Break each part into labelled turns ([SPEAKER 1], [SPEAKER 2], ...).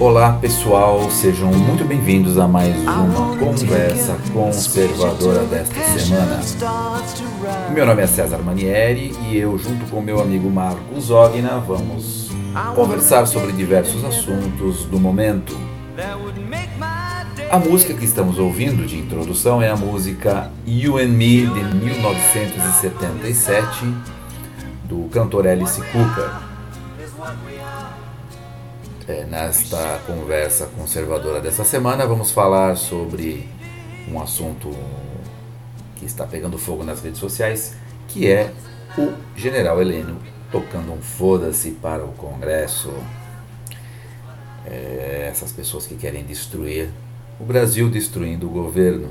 [SPEAKER 1] Olá pessoal, sejam muito bem-vindos a mais uma conversa conservadora desta semana. Meu nome é César Manieri e eu, junto com meu amigo Marcos Ogna, vamos conversar sobre diversos assuntos do momento. A música que estamos ouvindo de introdução é a música You and Me de 1977 do cantor Alice Cooper. É, nesta conversa conservadora dessa semana, vamos falar sobre um assunto que está pegando fogo nas redes sociais, que é o general Heleno tocando um foda-se para o Congresso. É, essas pessoas que querem destruir o Brasil, destruindo o governo.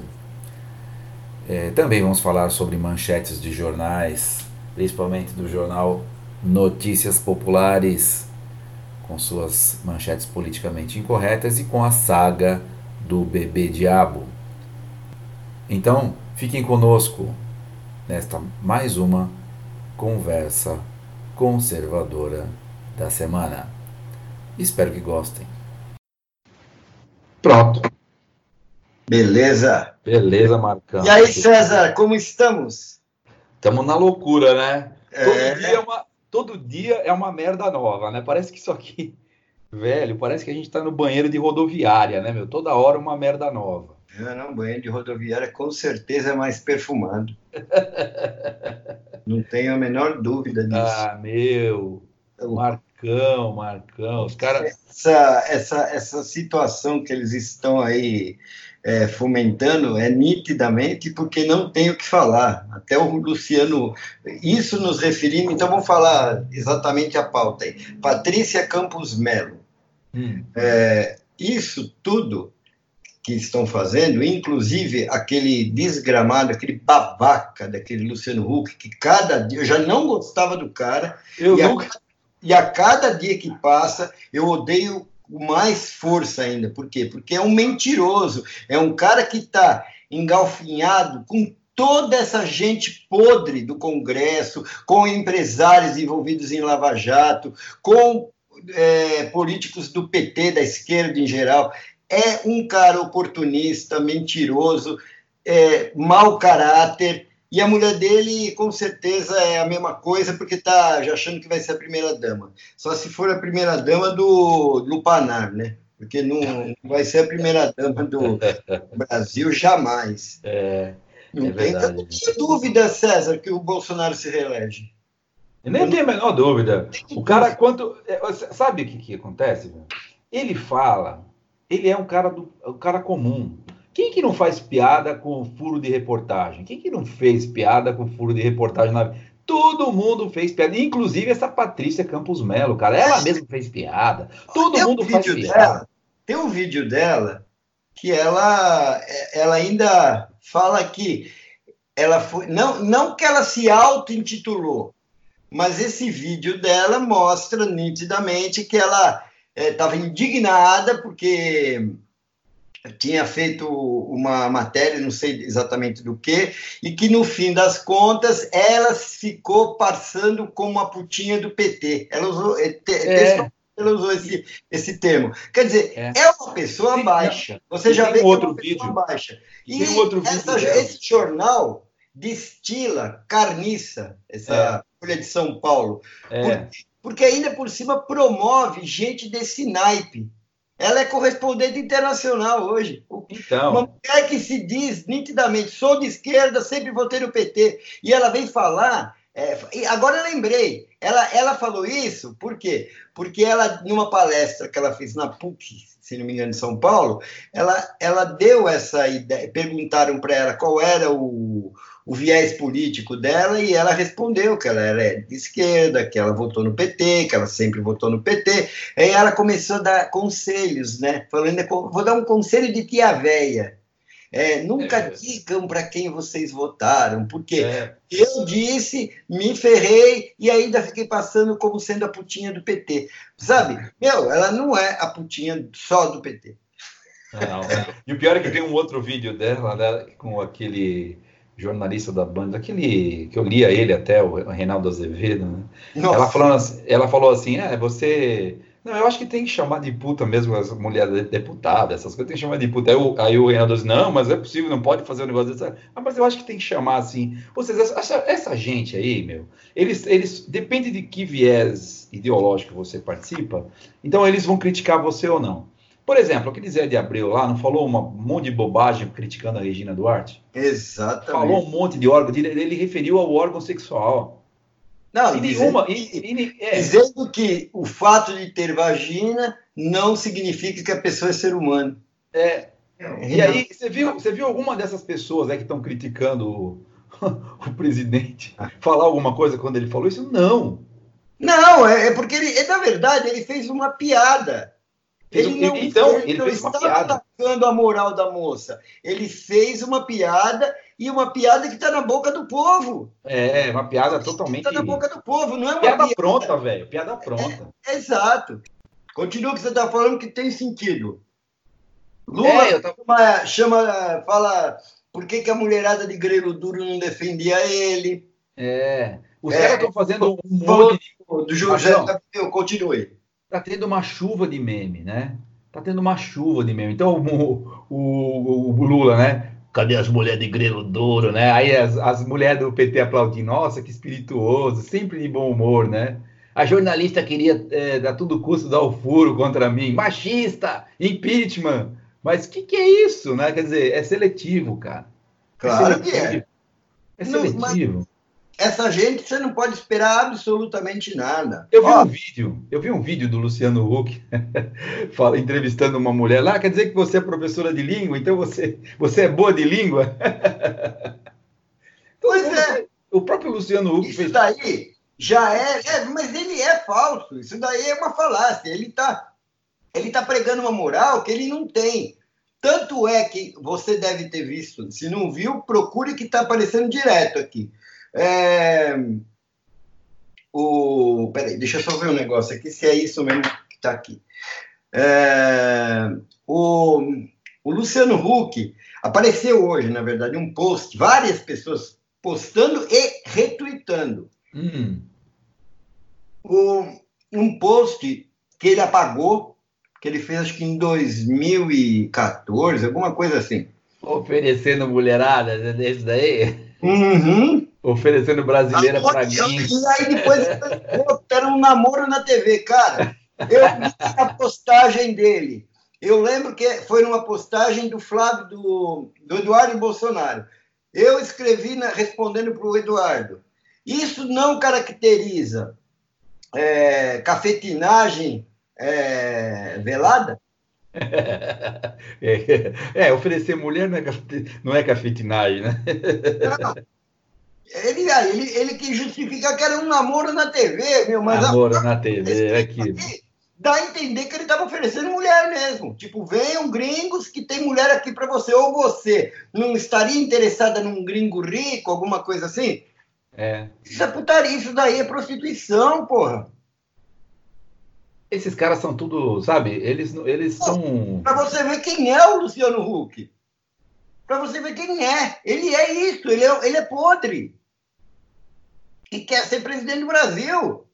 [SPEAKER 1] É, também vamos falar sobre manchetes de jornais, principalmente do jornal Notícias Populares com suas manchetes politicamente incorretas e com a saga do bebê diabo. Então, fiquem conosco nesta mais uma conversa conservadora da semana. Espero que gostem.
[SPEAKER 2] Pronto. Beleza.
[SPEAKER 1] Beleza, Marcão.
[SPEAKER 2] E aí, César, como estamos?
[SPEAKER 1] Estamos na loucura, né? É... Todo dia é uma, todo dia é uma merda nova, né? Parece que isso aqui, velho, parece que a gente tá no banheiro de rodoviária, né, meu? Toda hora uma merda nova.
[SPEAKER 2] Não, não, banheiro de rodoviária com certeza é mais perfumado. não tenho a menor dúvida disso.
[SPEAKER 1] Ah, meu. Marcão, Marcão, os caras.
[SPEAKER 2] Essa, essa, essa situação que eles estão aí é, fomentando é nitidamente porque não tem o que falar. Até o Luciano, isso nos referindo, então vamos falar exatamente a pauta aí. Patrícia Campos Melo. Hum. É, isso tudo que estão fazendo, inclusive aquele desgramado, aquele babaca daquele Luciano Huck, que cada dia eu já não gostava do cara, eu e, nunca... a, e a cada dia que passa eu odeio mais força ainda. Por quê? Porque é um mentiroso, é um cara que está engalfinhado com toda essa gente podre do Congresso, com empresários envolvidos em Lava Jato, com é, políticos do PT, da esquerda em geral. É um cara oportunista, mentiroso, é, mau caráter, e a mulher dele, com certeza, é a mesma coisa, porque está já achando que vai ser a primeira-dama. Só se for a primeira-dama do Lupanar, né? Porque não, não vai ser a primeira-dama do Brasil jamais.
[SPEAKER 1] É,
[SPEAKER 2] não, é tem, não tem dúvida, César, que o Bolsonaro se reelege.
[SPEAKER 1] Eu nem tenho a menor dúvida. O cara, quanto. É, sabe o que, que acontece? Ele fala, ele é um cara, do, um cara comum. Quem que não faz piada com furo de reportagem? Quem que não fez piada com furo de reportagem na Todo mundo fez piada, inclusive essa Patrícia Campos Melo, cara. Ela mesma fez piada. Todo tem mundo um faz piada. Dela,
[SPEAKER 2] tem um vídeo dela que ela, ela ainda fala que ela foi. Não, não que ela se auto-intitulou, mas esse vídeo dela mostra nitidamente que ela estava é, indignada porque tinha feito uma matéria, não sei exatamente do que, e que no fim das contas ela ficou passando como a putinha do PT. Ela usou, é. ela usou esse, esse termo. Quer dizer, é, é uma pessoa Tem, baixa. Você já vê
[SPEAKER 1] outro que é uma vídeo.
[SPEAKER 2] baixa. E essa, esse jornal destila carniça, essa é. Folha de São Paulo. É. Porque, porque ainda por cima promove gente desse naipe ela é correspondente internacional hoje. Então. Uma mulher que se diz nitidamente, sou de esquerda, sempre votei no PT. E ela vem falar. É, agora eu lembrei, ela, ela falou isso, por quê? Porque ela, numa palestra que ela fez na PUC, se não me engano, em São Paulo, ela, ela deu essa ideia, perguntaram para ela qual era o, o viés político dela e ela respondeu que ela era de esquerda, que ela votou no PT, que ela sempre votou no PT. Aí ela começou a dar conselhos, né? Falando, vou dar um conselho de tia véia. É, nunca é. digam para quem vocês votaram, porque é. eu disse, me ferrei e ainda fiquei passando como sendo a putinha do PT. Sabe? Meu, ela não é a putinha só do PT.
[SPEAKER 1] Não, não. E o pior é que tem um outro vídeo dela, né, com aquele jornalista da Band, aquele que eu lia ele até, o Reinaldo Azevedo, né? Ela, falando, assim, ela falou assim, é, você... Não, eu acho que tem que chamar de puta mesmo as mulheres deputadas, essas coisas tem que chamar de puta. Aí o, aí o Reinaldo diz, não, mas é possível, não pode fazer um negócio desse. Ah, mas eu acho que tem que chamar assim. Ou seja, essa, essa gente aí, meu, eles, eles depende de que viés ideológico você participa, então eles vão criticar você ou não. Por exemplo, aquele Zé de Abreu lá não falou um monte de bobagem criticando a Regina Duarte?
[SPEAKER 2] Exatamente.
[SPEAKER 1] Falou um monte de órgão, ele referiu ao órgão sexual.
[SPEAKER 2] Não, e dizendo, e, e, é. dizendo que o fato de ter vagina não significa que a pessoa é ser humano.
[SPEAKER 1] É. E aí, você viu, você viu alguma dessas pessoas né, que estão criticando o, presidente falar alguma coisa quando ele falou isso? Não.
[SPEAKER 2] Não, é, é porque ele, é, na verdade, ele fez uma piada.
[SPEAKER 1] Ele não, então, ele, ele uma piada.
[SPEAKER 2] atacando a moral da moça. Ele fez uma piada e uma piada que está na boca do povo.
[SPEAKER 1] É, uma piada totalmente.
[SPEAKER 2] Está na boca do povo, não é uma
[SPEAKER 1] piada, piada... pronta, velho. Piada pronta.
[SPEAKER 2] É, é, exato. Continua o que você está falando que tem sentido. Lula é, chama, chama, fala por que, que a mulherada de grelo duro não defendia ele.
[SPEAKER 1] É. Os é, caras estão fazendo um monte de...
[SPEAKER 2] Do José, continue
[SPEAKER 1] tá tendo uma chuva de meme, né? Tá tendo uma chuva de meme. Então, o, o, o Lula, né? Cadê as mulheres de grelo duro, né? Aí as, as mulheres do PT aplaudindo, nossa, que espirituoso, sempre de bom humor, né? A jornalista queria, é, a todo custo, dar o furo contra mim. Machista, impeachment. Mas o que, que, é isso, né? Quer dizer, é seletivo, cara.
[SPEAKER 2] É claro é que é.
[SPEAKER 1] É seletivo. Não,
[SPEAKER 2] essa gente você não pode esperar absolutamente nada.
[SPEAKER 1] Eu vi Ó, um vídeo, eu vi um vídeo do Luciano Huck fala, entrevistando uma mulher lá, quer dizer que você é professora de língua, então você, você é boa de língua?
[SPEAKER 2] pois é.
[SPEAKER 1] O próprio Luciano Huck
[SPEAKER 2] Isso fez. daí já é, é, mas ele é falso. Isso daí é uma falácia. Ele está ele tá pregando uma moral que ele não tem. Tanto é que você deve ter visto, se não viu, procure que está aparecendo direto aqui. É... O... Peraí, deixa eu só ver um negócio aqui, se é isso mesmo que está aqui. É... O... o Luciano Huck apareceu hoje, na verdade, um post, várias pessoas postando e retweetando.
[SPEAKER 1] Hum.
[SPEAKER 2] O... Um post que ele apagou, que ele fez acho que em 2014, alguma coisa assim.
[SPEAKER 1] Oferecendo mulherada, desse daí?
[SPEAKER 2] Uhum
[SPEAKER 1] oferecendo brasileira para mim.
[SPEAKER 2] E aí depois era um namoro na TV, cara. Eu vi a postagem dele. Eu lembro que foi numa postagem do Flávio, do, do Eduardo Bolsonaro. Eu escrevi na, respondendo para o Eduardo. Isso não caracteriza é, cafetinagem é, velada?
[SPEAKER 1] É, é, oferecer mulher não é, não é cafetinagem, né?
[SPEAKER 2] Não, ele, ele, ele que justifica que era um namoro na TV, meu, mas.
[SPEAKER 1] Namoro a, na TV, é aquilo.
[SPEAKER 2] Dá a entender que ele estava oferecendo mulher mesmo. Tipo, venham gringos que tem mulher aqui para você. Ou você não estaria interessada num gringo rico, alguma coisa assim?
[SPEAKER 1] É.
[SPEAKER 2] Isso é putaria, isso daí é prostituição, porra.
[SPEAKER 1] Esses caras são tudo, sabe? Eles, eles são.
[SPEAKER 2] Pra você ver quem é o Luciano Huck. Pra você ver quem é. Ele é isso, ele é, ele é podre e quer ser presidente do Brasil.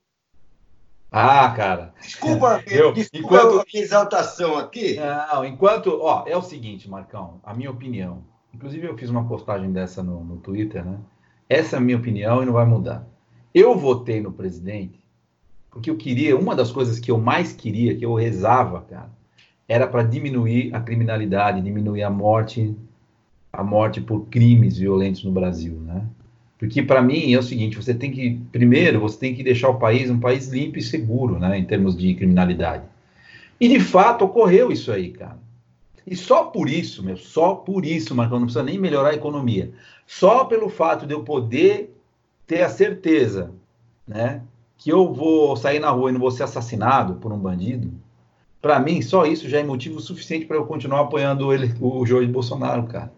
[SPEAKER 1] Ah, cara.
[SPEAKER 2] Desculpa, eu, desculpa enquanto... a exaltação aqui.
[SPEAKER 1] Não, enquanto. Ó, é o seguinte, Marcão, a minha opinião. Inclusive, eu fiz uma postagem dessa no, no Twitter, né? Essa é a minha opinião e não vai mudar. Eu votei no presidente porque eu queria, uma das coisas que eu mais queria, que eu rezava, cara, era para diminuir a criminalidade, diminuir a morte, a morte por crimes violentos no Brasil, né? Porque para mim é o seguinte, você tem que primeiro você tem que deixar o país um país limpo e seguro, né, em termos de criminalidade. E de fato ocorreu isso aí, cara. E só por isso, meu, só por isso, Marcão, não precisa nem melhorar a economia. Só pelo fato de eu poder ter a certeza, né, que eu vou sair na rua e não vou ser assassinado por um bandido, para mim só isso já é motivo suficiente para eu continuar apoiando ele, o Jorge Bolsonaro, cara.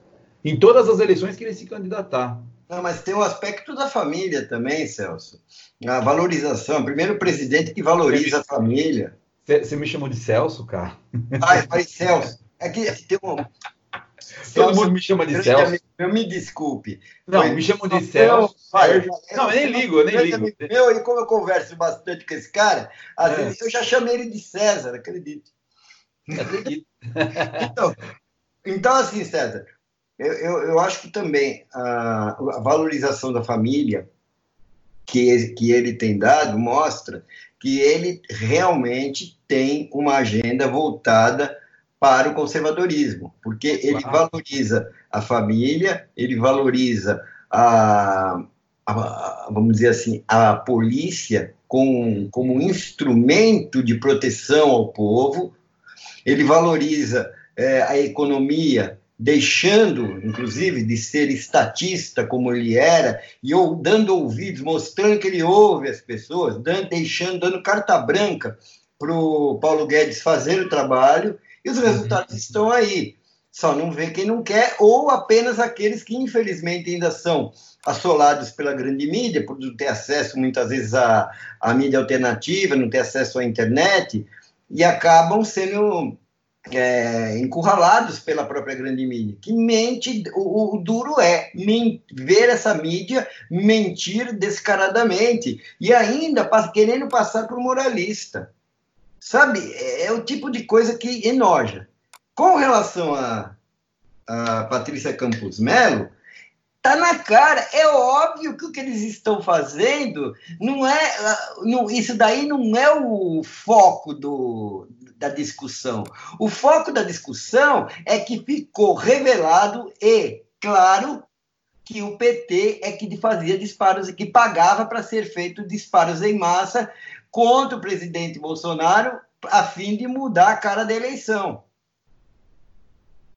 [SPEAKER 1] Em todas as eleições que ele se candidatar.
[SPEAKER 2] Não, mas tem o um aspecto da família também, Celso. A valorização. Primeiro, o presidente que valoriza a família.
[SPEAKER 1] Você me chamou de Celso, cara?
[SPEAKER 2] Ah, eu falei Celso. É que tem um.
[SPEAKER 1] Todo mundo me chama de Celso.
[SPEAKER 2] Eu me desculpe.
[SPEAKER 1] Não, me chamam de Celso. não, eu nem ligo, eu nem ligo.
[SPEAKER 2] Meu, e como eu converso bastante com esse cara, às é. vezes eu já chamei ele de César, acredito.
[SPEAKER 1] Acredito.
[SPEAKER 2] então, então, assim, César, eu, eu, eu acho que também a, a valorização da família que, que ele tem dado mostra que ele realmente tem uma agenda voltada para o conservadorismo, porque ele claro. valoriza a família, ele valoriza a, a, vamos dizer assim, a polícia com, como instrumento de proteção ao povo, ele valoriza é, a economia deixando, inclusive, de ser estatista como ele era, e ou dando ouvidos, mostrando que ele ouve as pessoas, dando, deixando, dando carta branca para o Paulo Guedes fazer o trabalho, e os resultados uhum. estão aí. Só não vê quem não quer, ou apenas aqueles que, infelizmente, ainda são assolados pela grande mídia, por não ter acesso, muitas vezes, à, à mídia alternativa, não ter acesso à internet, e acabam sendo é, encurralados pela própria grande mídia, que mente, o, o duro é ver essa mídia mentir descaradamente e ainda querendo passar por moralista. Sabe, é, é, o tipo de coisa que enoja. Com relação a, a Patrícia Campos Melo, tá na cara, é óbvio que o que eles estão fazendo não é, não, isso daí não é o foco do, da discussão. O foco da discussão é que ficou revelado e claro que o PT é que fazia disparos e que pagava para ser feito disparos em massa contra o presidente Bolsonaro a fim de mudar a cara da eleição.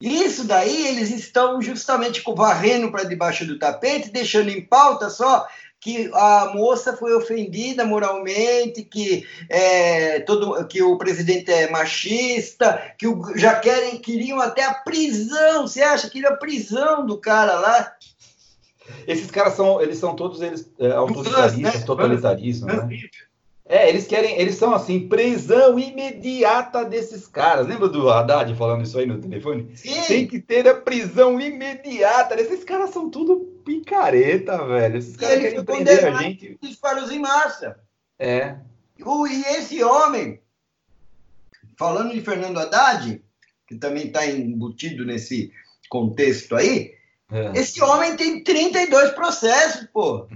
[SPEAKER 2] Isso daí eles estão justamente varrendo para debaixo do tapete, deixando em pauta só que a moça foi ofendida moralmente, que, é, todo, que o presidente é machista, que o, já querem, queriam até a prisão. Você acha que a prisão do cara lá?
[SPEAKER 1] Esses caras são, eles são todos eles é, autoritaristas, né? totalitaristas, né? É, eles querem, eles são assim, prisão imediata desses caras. Lembra do Haddad falando isso aí no telefone? Sim. Tem que ter a prisão imediata. Esses caras são tudo picareta, velho. Esses caras querem prender a gente.
[SPEAKER 2] Disparos em massa.
[SPEAKER 1] É.
[SPEAKER 2] E esse homem, falando de Fernando Haddad, que também está embutido nesse contexto aí, é. esse homem tem 32 processos, pô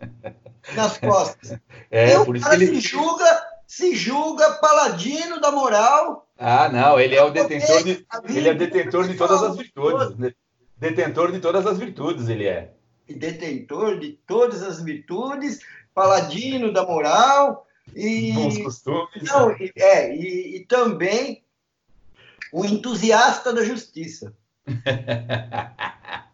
[SPEAKER 2] nas costas. É, e por isso que ele se julga, se julga paladino da moral.
[SPEAKER 1] Ah, não, ele é o detentor de, ele é detentor de todas as virtudes. Né? Detentor de todas as virtudes, ele é.
[SPEAKER 2] Detentor de todas as virtudes, paladino da moral e
[SPEAKER 1] bons costumes.
[SPEAKER 2] Não, é, e, e também o entusiasta da justiça.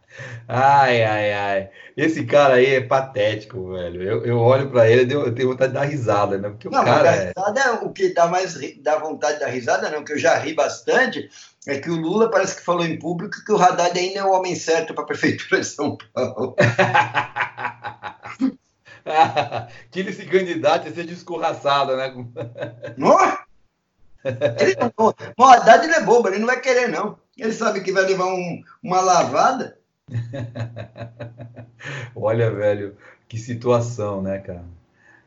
[SPEAKER 1] Ai, ai, ai. Esse cara aí é patético, velho. Eu, eu olho para ele e eu tenho vontade de dar risada, né? Porque
[SPEAKER 2] não,
[SPEAKER 1] o cara.
[SPEAKER 2] É... Risada é... o que dá mais dá vontade de dar risada, não, que eu já ri bastante, é que o Lula parece que falou em público que o Haddad ainda é o homem certo para a prefeitura de São Paulo.
[SPEAKER 1] que ele se candidate a ser descorraçado, né?
[SPEAKER 2] Não? Ele não, o Haddad ele é bobo, ele não vai querer, não. Ele sabe que vai levar um, uma lavada.
[SPEAKER 1] Olha, velho, que situação, né, cara?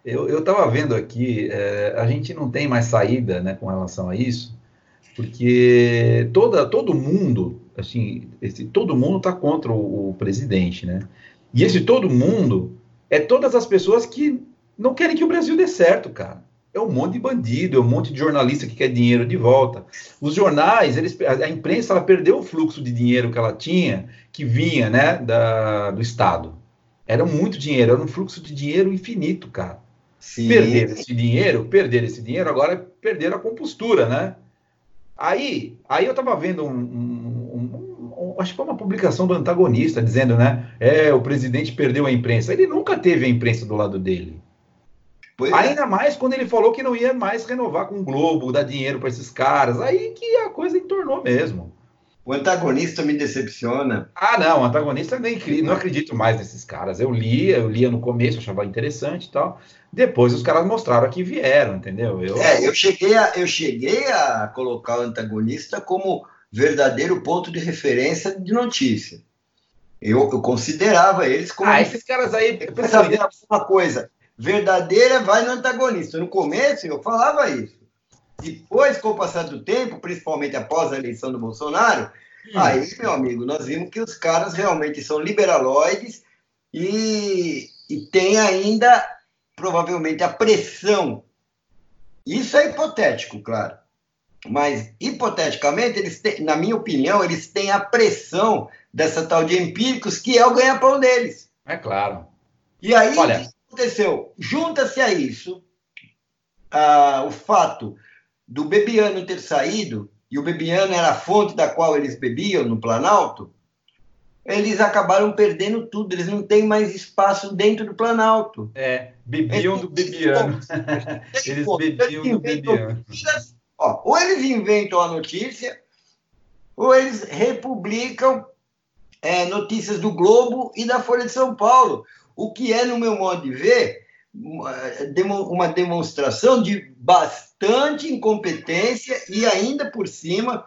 [SPEAKER 1] Eu, eu tava vendo aqui, é, a gente não tem mais saída, né, com relação a isso, porque toda, todo mundo, assim, esse, todo mundo tá contra o, o presidente, né? E esse todo mundo é todas as pessoas que não querem que o Brasil dê certo, cara é um monte de bandido, é um monte de jornalista que quer dinheiro de volta. Os jornais, eles, a imprensa, ela perdeu o fluxo de dinheiro que ela tinha, que vinha, né, da, do Estado. Era muito dinheiro, era um fluxo de dinheiro infinito, cara. Sim. Perder esse dinheiro, perder esse dinheiro, agora é perder a compostura, né? Aí, aí eu estava vendo um, um, um, um, acho que foi uma publicação do antagonista dizendo, né? É, o presidente perdeu a imprensa. Ele nunca teve a imprensa do lado dele. Pois é. Ainda é. mais quando ele falou que não ia mais renovar com o Globo, dar dinheiro para esses caras. Aí que a coisa entornou mesmo.
[SPEAKER 2] O antagonista me decepciona.
[SPEAKER 1] Ah, não, o antagonista nem não acredito mais nesses caras. Eu lia, eu lia no começo, achava interessante e tal. Depois os caras mostraram que vieram, entendeu?
[SPEAKER 2] Eu... É, eu cheguei a, eu cheguei a colocar o antagonista como verdadeiro ponto de referência de notícia. Eu, eu considerava eles como.
[SPEAKER 1] Ah, esses caras aí.
[SPEAKER 2] Saber uma coisa, verdadeira vai no antagonista. No começo eu falava isso. Depois, com o passar do tempo, principalmente após a eleição do Bolsonaro, hum. aí, meu amigo, nós vimos que os caras realmente são liberaloides e, e tem ainda, provavelmente, a pressão. Isso é hipotético, claro. Mas, hipoteticamente, eles têm, na minha opinião, eles têm a pressão dessa tal de empíricos, que é o ganha-pão deles.
[SPEAKER 1] É claro.
[SPEAKER 2] E aí, Olha... aconteceu? Junta-se a isso ah, o fato do Bebiano ter saído, e o Bebiano era a fonte da qual eles bebiam no Planalto, eles acabaram perdendo tudo, eles não têm mais espaço dentro do Planalto.
[SPEAKER 1] É, bebiam do Bebiano. eles bebiam do Bebiano.
[SPEAKER 2] Ó, ou eles inventam a notícia, ou eles republicam é, notícias do Globo e da Folha de São Paulo, o que é, no meu modo de ver, uma demonstração de bastante incompetência e ainda por cima,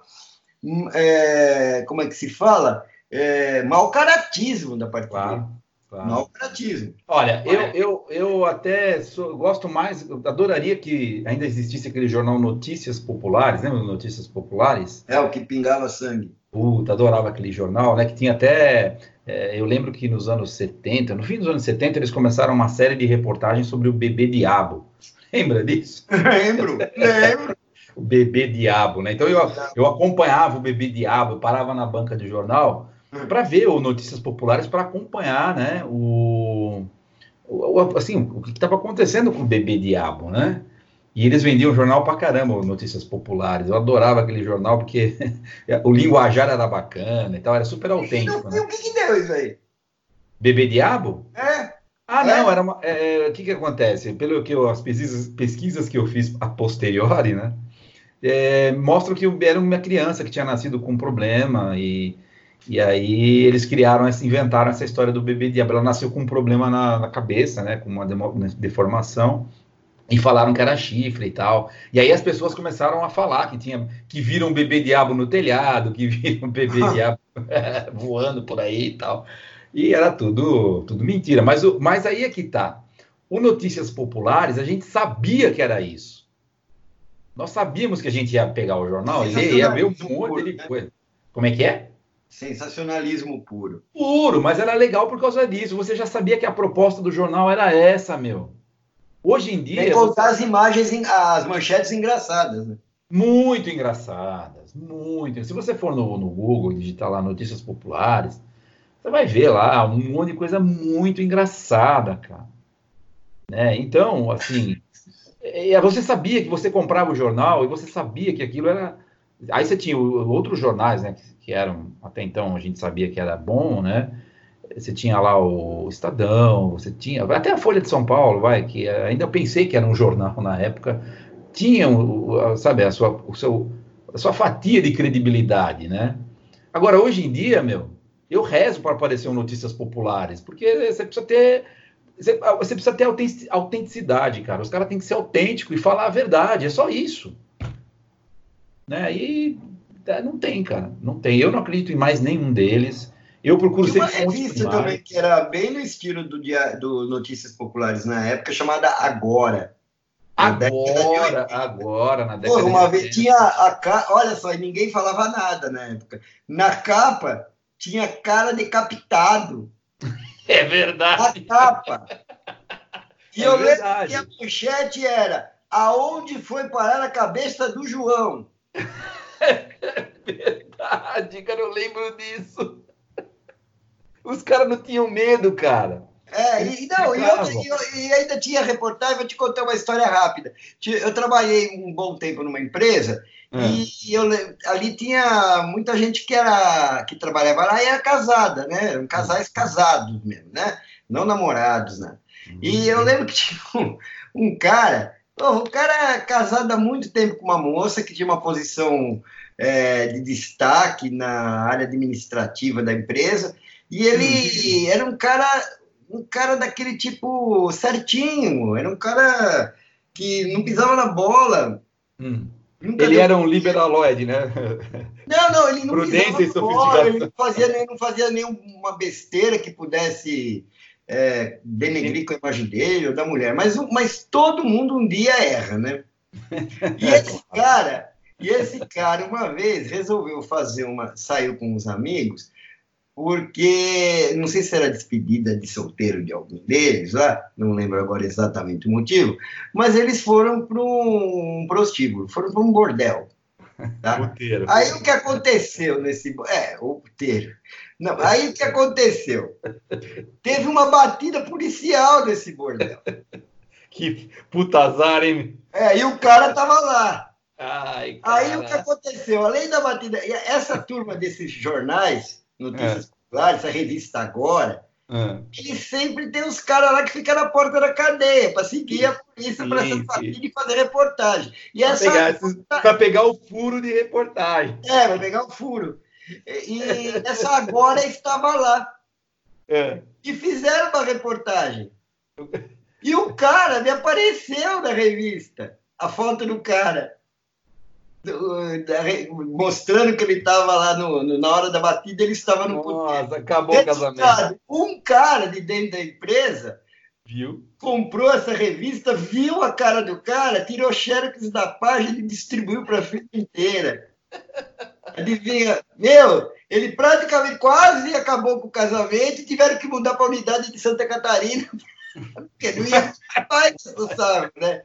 [SPEAKER 2] hum, é, como é que se fala? É, mau caratismo da parte claro, claro. Mau caratismo.
[SPEAKER 1] Olha, eu, eu, eu até sou, gosto mais, adoraria que ainda existisse aquele jornal Notícias Populares, lembra Notícias Populares?
[SPEAKER 2] É, o que pingava sangue.
[SPEAKER 1] Puta, adorava aquele jornal, né? Que tinha até. É, eu lembro que nos anos 70, no fim dos anos 70, eles começaram uma série de reportagens sobre o bebê diabo. Lembra disso?
[SPEAKER 2] Lembro, lembro.
[SPEAKER 1] o bebê diabo, né? Então eu, eu acompanhava o bebê diabo, parava na banca de jornal hum. para ver o Notícias Populares, para acompanhar, né? O, o, assim, o que estava acontecendo com o bebê diabo, né? E eles vendiam jornal pra caramba, Notícias Populares. Eu adorava aquele jornal porque o linguajar era bacana e tal, era super autêntico.
[SPEAKER 2] E, né? o que, que deu isso aí?
[SPEAKER 1] Bebê Diabo?
[SPEAKER 2] É.
[SPEAKER 1] Ah, não, é. era uma. É, o que, que acontece? Pelo que eu, as pesquisas, pesquisas que eu fiz a posteriori, né? É, mostram que era uma criança que tinha nascido com um problema e, e aí eles criaram, inventaram essa história do bebê diabo. Ela nasceu com um problema na, na cabeça, né? Com uma deformação e falaram que era chifre e tal. E aí as pessoas começaram a falar que tinha que viram um bebê diabo no telhado, que viram um bebê diabo voando por aí e tal. E era tudo tudo mentira, mas o, mas aí é que tá. O Notícias Populares, a gente sabia que era isso. Nós sabíamos que a gente ia pegar o jornal e ia ver um monte de né? coisa. Como é que é?
[SPEAKER 2] Sensacionalismo puro.
[SPEAKER 1] Puro, mas era legal por causa disso. Você já sabia que a proposta do jornal era essa, meu. Hoje em dia.
[SPEAKER 2] Tem contar as imagens, as manchetes engraçadas, né?
[SPEAKER 1] Muito engraçadas, muito. Se você for no, no Google digitar lá notícias populares, você vai ver lá um monte de coisa muito engraçada, cara. Né? Então, assim, você sabia que você comprava o jornal e você sabia que aquilo era. Aí você tinha outros jornais, né? Que eram, até então a gente sabia que era bom, né? Você tinha lá o Estadão, você tinha até a Folha de São Paulo, vai, que ainda pensei que era um jornal na época, tinha, sabe, a sua, o seu, a sua fatia de credibilidade, né? Agora, hoje em dia, meu, eu rezo para aparecer um Notícias Populares, porque você precisa ter você, você precisa ter autenticidade, cara. Os caras têm que ser autênticos e falar a verdade, é só isso. Né? E é, não tem, cara, não tem. Eu não acredito em mais nenhum deles. Eu procuro
[SPEAKER 2] Tinha sempre uma revista também que era bem no estilo do, dia, do Notícias Populares na época, chamada Agora.
[SPEAKER 1] Agora, agora, na década
[SPEAKER 2] Pô, uma de vez tinha a capa, olha só, ninguém falava nada na época. Na capa tinha cara decapitado.
[SPEAKER 1] É verdade.
[SPEAKER 2] A capa. E é eu verdade. lembro que a manchete era aonde foi parar a cabeça do João?
[SPEAKER 1] É verdade, cara, eu lembro disso. Os caras não tinham medo, cara.
[SPEAKER 2] É, e, não, e, eu, e, ainda tinha reportagem, vou te contar uma história rápida. Eu trabalhei um bom tempo numa empresa é. e eu, ali tinha muita gente que era que trabalhava lá e era casada, né? Eram casais casados mesmo, né? Não namorados, né? E eu uhum. lembro que tinha um, um cara, o cara é casado há muito tempo com uma moça que tinha uma posição é, de destaque na área administrativa da empresa e ele uhum. era um cara, um cara daquele tipo certinho, era um cara que não pisava na bola.
[SPEAKER 1] Hum. Ele deu... era um liberaloide, né?
[SPEAKER 2] Não, não, ele não
[SPEAKER 1] Prudência
[SPEAKER 2] e fora, ele não fazia, ele não fazia nenhuma besteira que pudesse é, denegrir com a imagem dele ou da mulher. Mas, mas todo mundo um dia erra, né? E esse cara, e esse cara, uma vez, resolveu fazer uma. saiu com uns amigos, porque não sei se era despedida de solteiro de algum deles lá, não lembro agora exatamente o motivo, mas eles foram para um prostíbulo, foram para um bordel. Tá? Aí o que aconteceu nesse. É, o puteiro. Não, aí o que aconteceu? Teve uma batida policial nesse bordel.
[SPEAKER 1] Que puta azar, hein?
[SPEAKER 2] É, e o cara tava lá. Ai, aí o que aconteceu? Além da batida, essa turma desses jornais, notícias é. populares, essa revista agora, é. ele sempre tem os caras lá que ficam na porta da cadeia para seguir a polícia para essa família e fazer reportagem. E
[SPEAKER 1] pra essa pegar, para pegar o furo de reportagem.
[SPEAKER 2] É, para pegar o furo. E, e essa agora estava lá. É. E fizeram uma reportagem. E o cara me apareceu na revista, a foto do cara mostrando que ele estava lá no, no, na hora da batida, ele estava no
[SPEAKER 1] Nossa, acabou o casamento.
[SPEAKER 2] Um cara de dentro da empresa
[SPEAKER 1] viu?
[SPEAKER 2] comprou essa revista, viu a cara do cara, tirou xerox da página e distribuiu para a firma inteira. Adivinha? Meu, ele praticamente quase acabou com o casamento e tiveram que mudar para a unidade de Santa Catarina, porque não ia mais, tu sabe, né?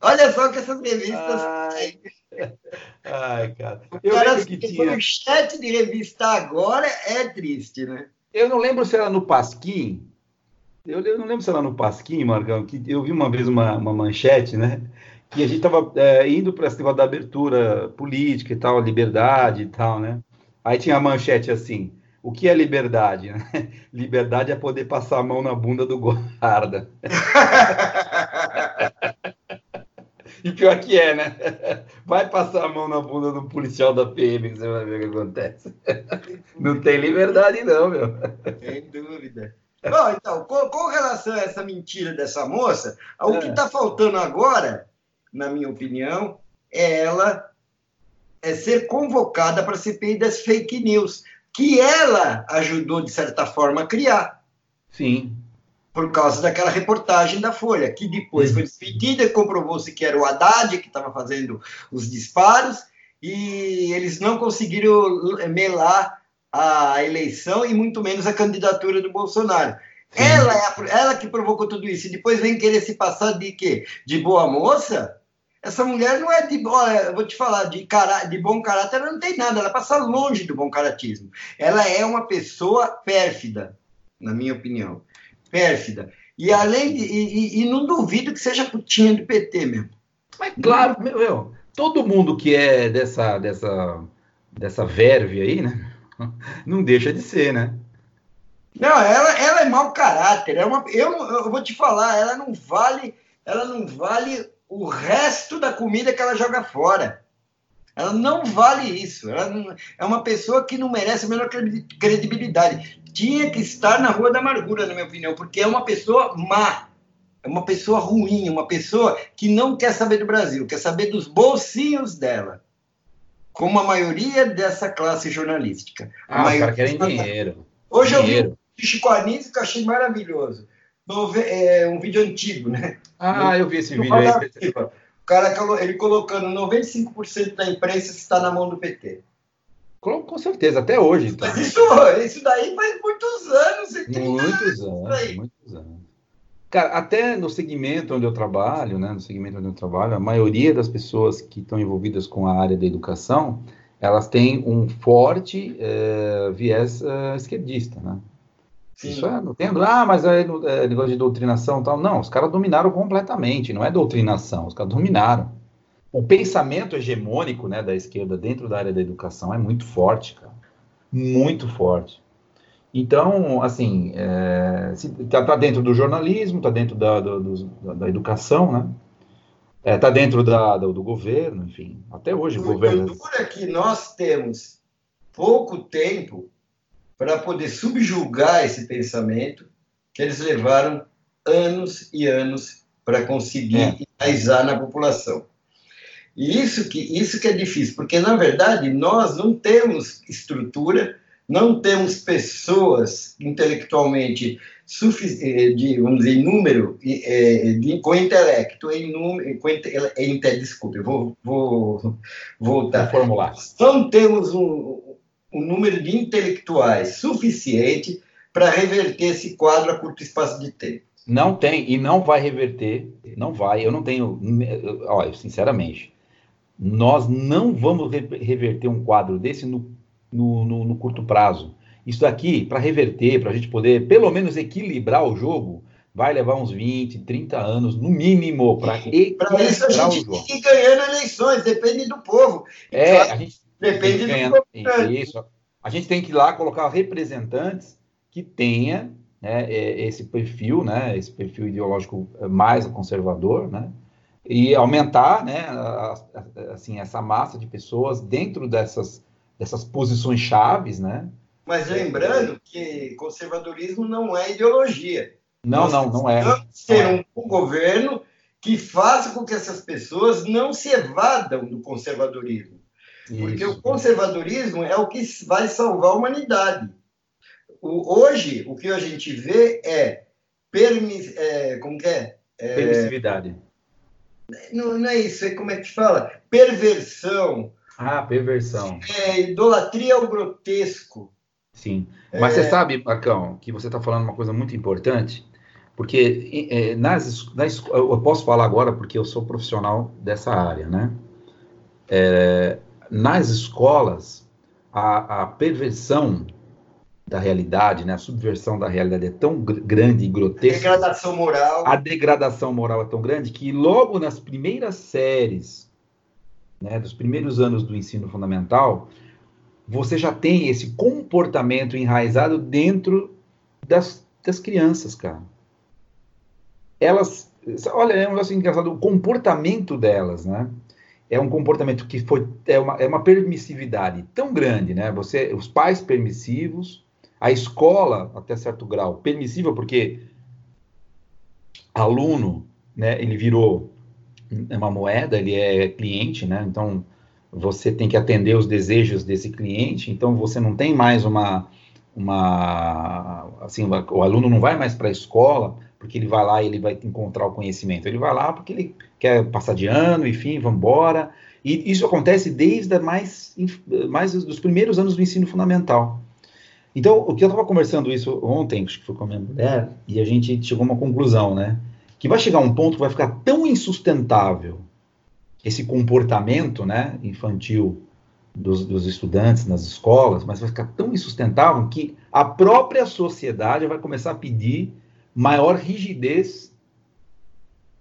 [SPEAKER 2] Olha só que essas revistas.
[SPEAKER 1] Ai, Ai cara.
[SPEAKER 2] Eu cara que tinha... O chat de revista agora é triste, né?
[SPEAKER 1] Eu não lembro se era no Pasquim. Eu, eu não lembro se era no Pasquim, Marcão, que eu vi uma vez uma, uma manchete, né? Que a gente estava é, indo para esse da abertura política e tal, liberdade e tal, né? Aí tinha a manchete assim: o que é liberdade? liberdade é poder passar a mão na bunda do guarda. E pior que é, né? Vai passar a mão na bunda do policial da PM, você vai ver o que acontece. Não tem liberdade, não, meu.
[SPEAKER 2] Sem dúvida. Bom, então, com, com, relação a essa mentira dessa moça, o é. que está faltando agora, na minha opinião, é ela é ser convocada para a CPI das fake news, que ela ajudou, de certa forma, a criar.
[SPEAKER 1] Sim
[SPEAKER 2] por causa daquela reportagem da Folha, que depois foi despedida, comprovou-se que era o Haddad que estava fazendo os disparos, e eles não conseguiram melar a eleição e muito menos a candidatura do Bolsonaro. Ela é a, ela que provocou tudo isso, e depois vem querer se passar de quê? De boa moça? Essa mulher não é de, olha, vou te falar, de, cara, de bom caráter, ela não tem nada, ela passa longe do bom caratismo. Ela é uma pessoa pérfida, na minha opinião pérfida. E além de, e, e, não duvido que seja putinha do PT mesmo.
[SPEAKER 1] Mas claro, meu, meu, todo mundo que é dessa dessa dessa verve aí, né? Não deixa de ser, né?
[SPEAKER 2] Não, ela, ela é mau caráter. É uma, eu, eu vou te falar, ela não vale, ela não vale o resto da comida que ela joga fora. Ela não vale isso. Ela não, é uma pessoa que não merece a menor credibilidade tinha que estar na Rua da Amargura, na minha opinião, porque é uma pessoa má, é uma pessoa ruim, uma pessoa que não quer saber do Brasil, quer saber dos bolsinhos dela, como a maioria dessa classe jornalística.
[SPEAKER 1] Ah, os caras querem dinheiro.
[SPEAKER 2] Hoje dinheiro. eu vi o Chico Anísio que eu achei maravilhoso. É um vídeo antigo, né?
[SPEAKER 1] Ah, eu vi esse vídeo aí.
[SPEAKER 2] O cara ele colocando 95% da imprensa está na mão do PT.
[SPEAKER 1] Com, com certeza, até hoje. Então.
[SPEAKER 2] Mas isso, isso daí faz muitos anos.
[SPEAKER 1] Muitos anos, muitos anos. Cara, até no segmento onde eu trabalho, né, no segmento onde eu trabalho, a maioria das pessoas que estão envolvidas com a área da educação, elas têm um forte é, viés é, esquerdista, né? Sim. Isso é, não tem, ah, mas é, é negócio de doutrinação e tal. Não, os caras dominaram completamente, não é doutrinação, os caras dominaram o pensamento hegemônico né, da esquerda dentro da área da educação é muito forte, cara. Muito forte. Então, assim, está é, tá dentro do jornalismo, está dentro da, do, do, da educação, né? Está é, tá dentro da, do, do, governo, enfim. Até hoje o, o governo...
[SPEAKER 2] Duro é que nós temos pouco tempo para poder subjugar esse pensamento que eles levaram anos e anos para conseguir é. enraizar na população. E isso que, isso que é difícil, porque, na verdade, nós não temos estrutura, não temos pessoas intelectualmente eh, de, vamos dizer, em número, é, de, com intelecto, em número, com, em, desculpe, eu vou, vou voltar.
[SPEAKER 1] Vou formular.
[SPEAKER 2] Não temos um, um número de intelectuais suficiente para reverter esse quadro a curto espaço de tempo.
[SPEAKER 1] Não tem, e não vai reverter, não vai, eu não tenho, olha, sinceramente, nós não vamos reverter um quadro desse no, no, no, no curto prazo. Isso daqui, para reverter, para a gente poder pelo menos equilibrar o jogo, vai levar uns 20, 30 anos, no mínimo, para
[SPEAKER 2] equilibrar isso a gente o jogo. tem que ganhando eleições, depende do povo.
[SPEAKER 1] É, a gente depende do povo. Isso. A gente tem que ir lá colocar representantes que tenha né, é, esse perfil, né, esse perfil ideológico mais conservador, né, e aumentar, né, assim, essa massa de pessoas dentro dessas, dessas posições chaves, né,
[SPEAKER 2] mas lembrando que conservadorismo não é ideologia.
[SPEAKER 1] Não, Nós não, não é.
[SPEAKER 2] Ter um, um governo que faça com que essas pessoas não se evadam do conservadorismo. Isso. Porque o conservadorismo é o que vai salvar a humanidade. O, hoje, o que a gente vê é, permi, é como que é?
[SPEAKER 1] é Permissividade.
[SPEAKER 2] Não, não, é isso, é como é que fala? Perversão.
[SPEAKER 1] Ah, perversão.
[SPEAKER 2] É, idolatria ao grotesco.
[SPEAKER 1] Sim. Mas é... você sabe, Marcão, que você está falando uma coisa muito importante, porque é, nas, nas, eu posso falar agora porque eu sou profissional dessa área, né? É, nas escolas, a, a, perversão da realidade, né, a subversão da realidade é tão grande e grotesca.
[SPEAKER 2] A degradação moral.
[SPEAKER 1] A degradação moral é tão grande que logo nas primeiras séries, né, dos primeiros anos do ensino fundamental, você já tem esse comportamento enraizado dentro das, das crianças, cara. Elas, olha, é um negócio engraçado, o comportamento delas, né? É um comportamento que foi, é uma, é uma permissividade tão grande, né? Você, os pais permissivos, a escola, até certo grau, permissível, porque aluno, né, ele virou uma moeda, ele é cliente, né? Então, você tem que atender os desejos desse cliente, então você não tem mais uma, uma assim, o aluno não vai mais para a escola porque ele vai lá e ele vai encontrar o conhecimento, ele vai lá porque ele quer passar de ano, enfim, vamos embora, e isso acontece desde mais, mais dos primeiros anos do ensino fundamental. Então, o que eu estava conversando isso ontem, acho que foi com a minha mulher, e a gente chegou a uma conclusão, né? Que vai chegar um ponto que vai ficar tão insustentável esse comportamento né, infantil dos, dos, estudantes nas escolas, mas vai ficar tão insustentável que a própria sociedade vai começar a pedir maior rigidez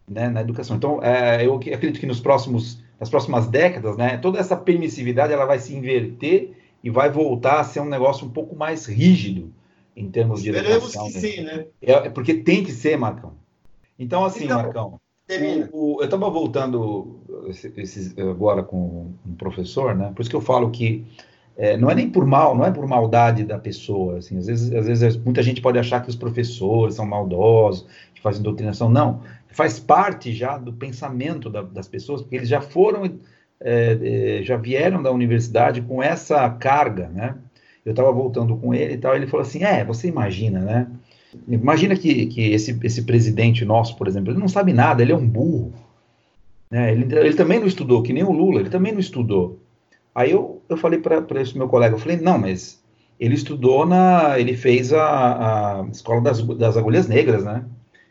[SPEAKER 1] né, na educação. Então, é, eu acredito que nos próximos, nas próximas décadas, né, toda essa permissividade ela vai se inverter e vai voltar a ser um negócio um pouco mais rígido em termos de
[SPEAKER 2] Esperemos educação. Esperemos que né? sim, né?
[SPEAKER 1] É, é, porque tem que ser, Marcão. Então, assim, então, Marcão, o, o, eu estava voltando esses, agora com um professor, né? Por isso que eu falo que é, não é nem por mal, não é por maldade da pessoa. Assim, às vezes, às vezes muita gente pode achar que os professores são maldosos, que fazem doutrinação. Não, faz parte já do pensamento da, das pessoas, porque eles já foram, é, é, já vieram da universidade com essa carga, né? Eu estava voltando com ele e tal, ele falou assim: é, você imagina, né? Imagina que, que esse, esse presidente nosso, por exemplo, ele não sabe nada, ele é um burro. Né? Ele, ele também não estudou, que nem o Lula, ele também não estudou. Aí eu, eu falei para esse meu colega, eu falei, não, mas ele estudou na. ele fez a, a escola das, das agulhas negras, né?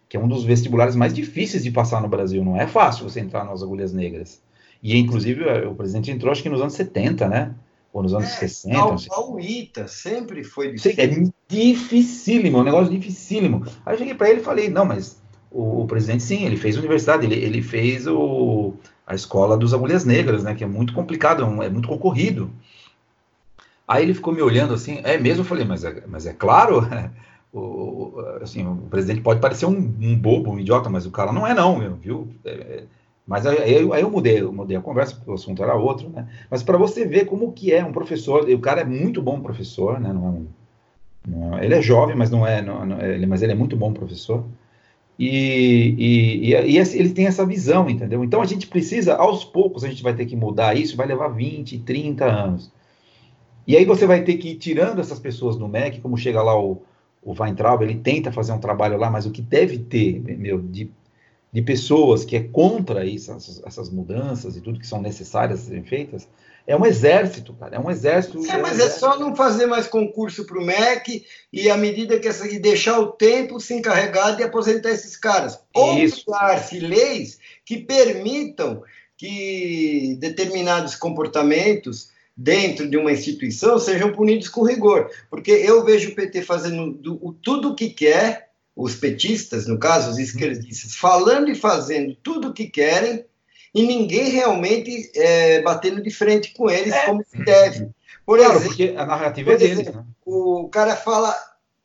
[SPEAKER 1] Que é um dos vestibulares mais difíceis de passar no Brasil. Não é fácil você entrar nas agulhas negras. E inclusive o presidente entrou acho que nos anos 70, né? ou nos anos é, 60.
[SPEAKER 2] Salvar o ITA sempre foi difícil.
[SPEAKER 1] É dificílimo, é um negócio dificílimo. Aí eu cheguei para ele e falei, não, mas o, o, presidente sim, ele fez universidade, ele, ele fez o, a escola dos agulhas negras, né, que é muito complicado, é, é muito concorrido. Aí ele ficou me olhando assim, é mesmo? Eu falei, mas é, mas é claro, o, assim, o presidente pode parecer um, um, bobo, um idiota, mas o cara não é não, viu? É, mas aí, aí, eu mudei, eu mudei a conversa, porque o assunto era outro, né? Mas para você ver como que é um professor, o cara é muito bom professor, né? Não é um, não é, ele é jovem, mas não é, não, não, ele, mas ele é muito bom professor. E, e, e, e, ele tem essa visão, entendeu? Então a gente precisa, aos poucos, a gente vai ter que mudar isso, vai levar 20, 30 anos. E aí você vai ter que ir tirando essas pessoas do MEC, como chega lá o, o Weintraub, ele tenta fazer um trabalho lá, mas o que deve ter, meu, de, de pessoas que é contra isso, essas, essas mudanças e tudo que são necessárias serem feitas, é um exército, cara. É um exército.
[SPEAKER 2] É, mas
[SPEAKER 1] é, um
[SPEAKER 2] é só não fazer mais concurso para o MEC e, à medida que essa, e deixar o tempo se encarregar de aposentar esses caras. Ou criar-se leis que permitam que determinados comportamentos dentro de uma instituição sejam punidos com rigor. Porque eu vejo o PT fazendo do, tudo o que quer, os petistas, no caso, os esquerdistas, falando e fazendo tudo o que querem e ninguém realmente é, batendo de frente com eles é. como se deve.
[SPEAKER 1] Por claro, exemplo, porque a narrativa é deles. Exemplo, né?
[SPEAKER 2] O cara fala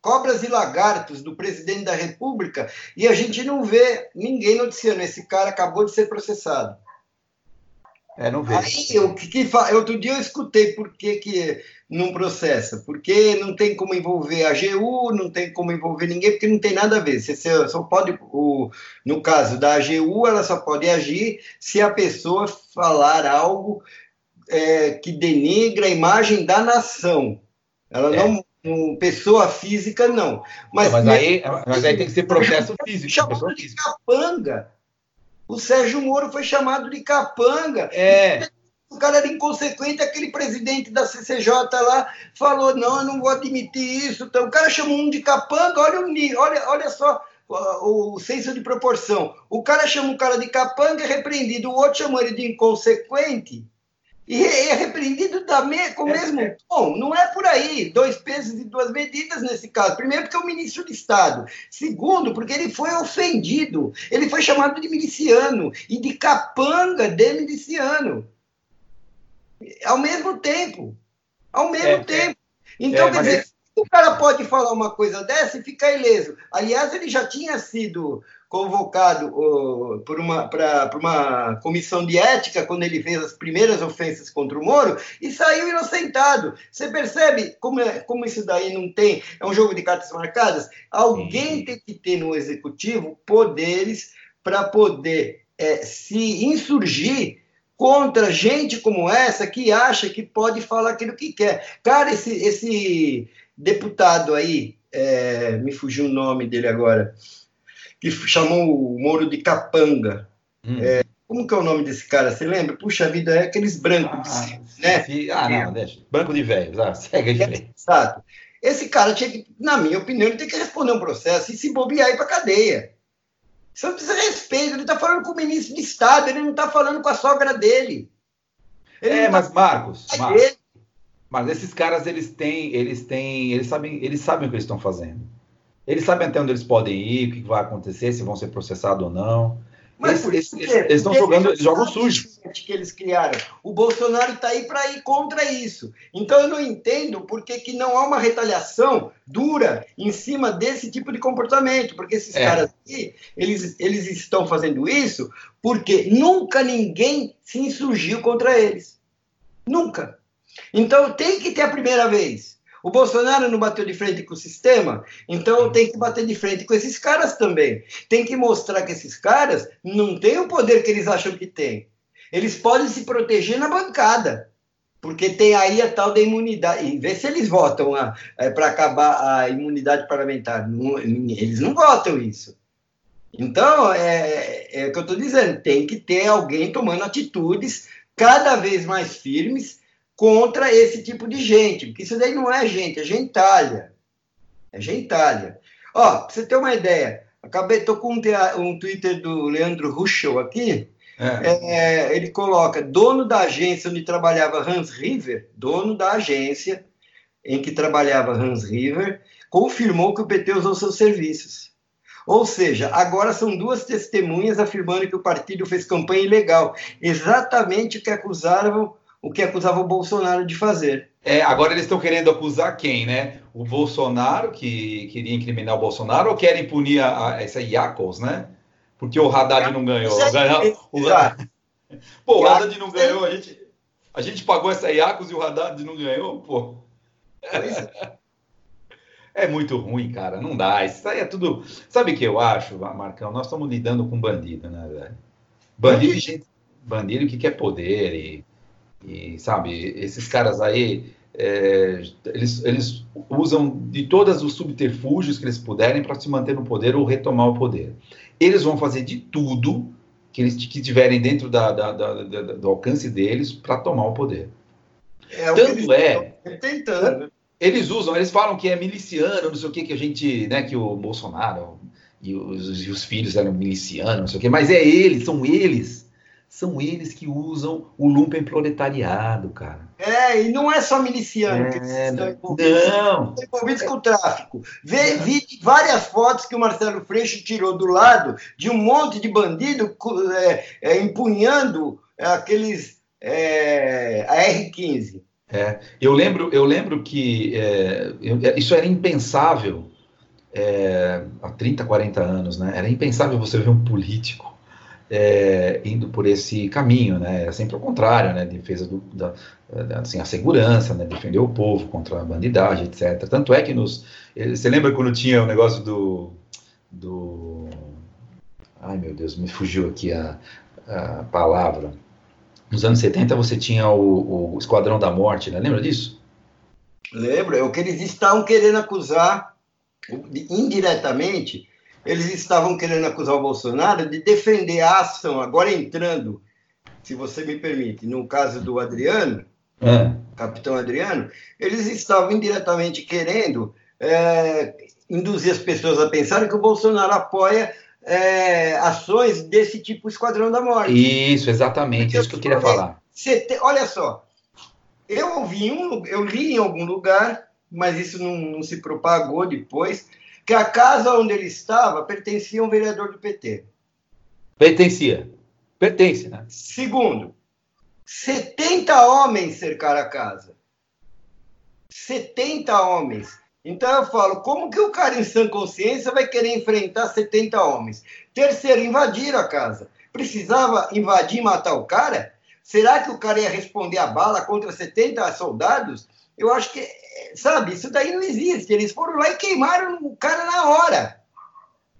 [SPEAKER 2] cobras e lagartos do presidente da República e a gente não vê ninguém noticiando. Esse cara acabou de ser processado.
[SPEAKER 1] É, não vê.
[SPEAKER 2] Aí, o que, que outro dia eu escutei por que, que não processa. Porque não tem como envolver a AGU, não tem como envolver ninguém, porque não tem nada a ver. Você só pode, o, no caso da AGU, ela só pode agir se a pessoa falar algo é, que denigra a imagem da nação. Ela é. não pessoa física, não.
[SPEAKER 1] Mas, não, mas, aí, mas aí tem que ser processo físico.
[SPEAKER 2] Chamado de capanga. O Sérgio Moro foi chamado de capanga.
[SPEAKER 1] É.
[SPEAKER 2] O cara era inconsequente, aquele presidente da CCJ lá falou: não, eu não vou admitir isso. Então, o cara chamou um de capanga, olha, o, olha, olha só o, o senso de proporção. O cara chama o cara de capanga, é repreendido, o outro chamou ele de inconsequente. E é repreendido também com o é, mesmo é. tom. Não é por aí. Dois pesos e duas medidas nesse caso. Primeiro, porque é o ministro de Estado. Segundo, porque ele foi ofendido. Ele foi chamado de miliciano e de capanga de miliciano. Ao mesmo tempo. Ao mesmo é, é. tempo. Então, quer dizer, o cara pode falar uma coisa dessa e ficar ileso. Aliás, ele já tinha sido convocado uh, por uma, para uma comissão de ética quando ele fez as primeiras ofensas contra o Moro e saiu inocentado. Você percebe como, é, como isso daí não tem? É um jogo de cartas marcadas? Alguém Sim. tem que ter no executivo poderes para poder é, se insurgir contra gente como essa que acha que pode falar aquilo que quer. Cara, esse, esse deputado aí, é, me fugiu o nome dele agora que chamou o Moro de capanga. Hum. É, como que é o nome desse cara? Você lembra? Puxa vida, é aqueles brancos,
[SPEAKER 1] ah, né? ah, não, deixa. Branco de velhos, ah, segue de
[SPEAKER 2] velho. Exato. Esse cara tinha que, na minha opinião, ele tem que responder um processo e se bobear ir para cadeia. Isso não precisa de respeito. Ele está falando com o ministro de Estado, ele não está falando com a sogra dele.
[SPEAKER 1] Ele é, mas tá Marcos, Marcos mas esses caras eles têm, eles têm, eles sabem, eles sabem o que eles estão fazendo. Eles sabem até onde eles podem ir, o que vai acontecer, se vão ser processados ou não. Mas eles, eles, eles, eles estão jogando, eles jogam sujo.
[SPEAKER 2] Que eles criaram. O Bolsonaro está aí para ir contra isso. Então eu não entendo por que, que não há uma retaliação dura em cima desse tipo de comportamento, porque esses é. caras aqui, eles, eles estão fazendo isso porque nunca ninguém se insurgiu contra eles. Nunca. Então tem que ter a primeira vez. O Bolsonaro não bateu de frente com o sistema, então tem que bater de frente com esses caras também. Tem que mostrar que esses caras não têm o poder que eles acham que têm. Eles podem se proteger na bancada, porque tem aí a tal da imunidade. E vê se eles votam é, para acabar a imunidade parlamentar. Não, eles não votam isso. Então, é, é o que eu estou dizendo: tem que ter alguém tomando atitudes cada vez mais firmes contra esse tipo de gente, porque isso daí não é gente, é gentalha. É gentalha. Ó, pra você ter uma ideia, acabei, tô com um, um Twitter do Leandro Ruschel aqui, é. É, ele coloca, dono da agência onde trabalhava Hans River, dono da agência em que trabalhava Hans River, confirmou que o PT usou seus serviços. Ou seja, agora são duas testemunhas afirmando que o partido fez campanha ilegal, exatamente o que acusaram o que acusava o Bolsonaro de fazer.
[SPEAKER 1] É, agora eles estão querendo acusar quem, né? O Bolsonaro, que queria incriminar o Bolsonaro, ou querem punir a, a essa Iacos, né? Porque o Haddad não ganhou. ganhou o, pô, o Haddad não ganhou, a gente, a gente pagou essa Iacos e o Haddad não ganhou, pô. É muito ruim, cara. Não dá. Isso aí é tudo. Sabe o que eu acho, Marcão? Nós estamos lidando com bandido, né, velho? Bandido, gente... bandido que quer poder e, e sabe, esses caras aí. É, eles, eles usam de todos os subterfúgios que eles puderem para se manter no poder ou retomar o poder. Eles vão fazer de tudo que eles que tiverem dentro da, da, da, do alcance deles para tomar o poder. É Tanto é. Tentando. Eles usam, eles falam que é miliciano, não sei o que, que a gente, né, que o Bolsonaro e os, e os filhos eram milicianos, não sei o que, mas é eles, são eles, são eles que usam o lumpen proletariado, cara.
[SPEAKER 2] É, e não é só miliciano é, que estão envolvidos, não. estão envolvidos com o tráfico. Vê, vi várias fotos que o Marcelo Freixo tirou do lado de um monte de bandido é, é, empunhando aqueles é, a R15.
[SPEAKER 1] É, eu lembro, eu lembro que é, eu, é, isso era impensável há 30, 40 anos, né? Era impensável você ver um político é, indo por esse caminho, né? Era sempre ao contrário, né? Defesa do, da, assim, a segurança, né? Defender o povo contra a bandidagem, etc. Tanto é que nos, você lembra quando tinha o negócio do, do, ai meu Deus, me fugiu aqui a, a palavra nos anos 70 você tinha o, o Esquadrão da Morte, né? Lembra disso?
[SPEAKER 2] Lembro, é o que eles estavam querendo acusar, indiretamente, eles estavam querendo acusar o Bolsonaro de defender a ação, agora entrando, se você me permite, no caso do Adriano, é. capitão Adriano, eles estavam indiretamente querendo é, induzir as pessoas a pensarem que o Bolsonaro apoia é, ações desse tipo Esquadrão da Morte.
[SPEAKER 1] Isso, exatamente, isso que eu queria falar.
[SPEAKER 2] Te, olha só, eu ouvi um, eu li em algum lugar, mas isso não, não, se propagou depois, que a casa onde ele estava pertencia a um vereador do PT.
[SPEAKER 1] Pertencia. Pertence, né?
[SPEAKER 2] Segundo, 70 homens cercaram a casa. 70 homens. Então eu falo, como que o cara em sã consciência vai querer enfrentar 70 homens? Terceiro, invadir a casa. Precisava invadir e matar o cara? Será que o cara ia responder a bala contra 70 soldados? Eu acho que, sabe, isso daí não existe. Eles foram lá e queimaram o cara na hora.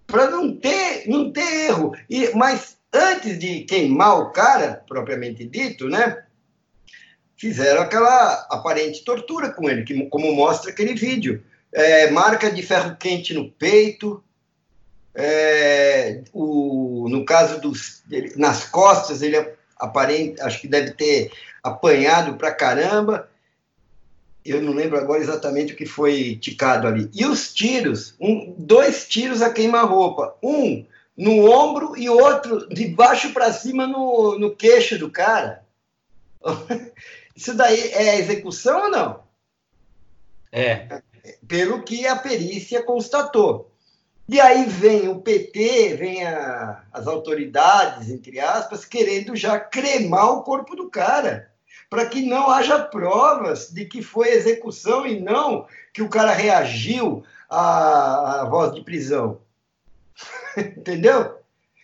[SPEAKER 2] Para não ter, não ter erro. E, mas antes de queimar o cara, propriamente dito, né? Fizeram aquela aparente tortura com ele, que, como mostra aquele vídeo é, marca de ferro quente no peito, é, o, no caso dos nas costas ele aparenta, acho que deve ter apanhado pra caramba. Eu não lembro agora exatamente o que foi ticado ali. E os tiros, um, dois tiros a queima-roupa, um no ombro e outro de baixo para cima no, no queixo do cara. Isso daí é execução ou não?
[SPEAKER 1] É
[SPEAKER 2] pelo que a perícia constatou. E aí vem o PT, vem a, as autoridades, entre aspas, querendo já cremar o corpo do cara, para que não haja provas de que foi execução e não que o cara reagiu à, à voz de prisão. Entendeu?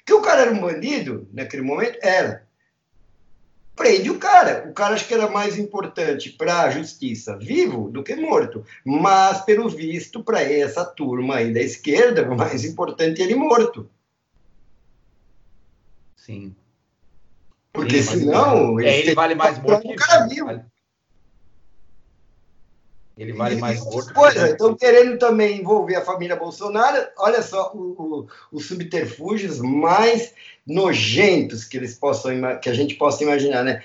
[SPEAKER 2] Que o cara era um bandido naquele momento? Era prende o cara. O cara acho que era mais importante para a justiça vivo do que morto. Mas, pelo visto, para essa turma aí da esquerda, o mais importante é ele morto.
[SPEAKER 1] Sim.
[SPEAKER 2] Porque Sim, senão.
[SPEAKER 1] É, ele vale mais morto que
[SPEAKER 2] vivo.
[SPEAKER 1] Ele vale mais morto.
[SPEAKER 2] Coisa, que... estão querendo também envolver a família Bolsonaro. Olha só o, o, os subterfúgios mais nojentos que eles possam que a gente possa imaginar, né?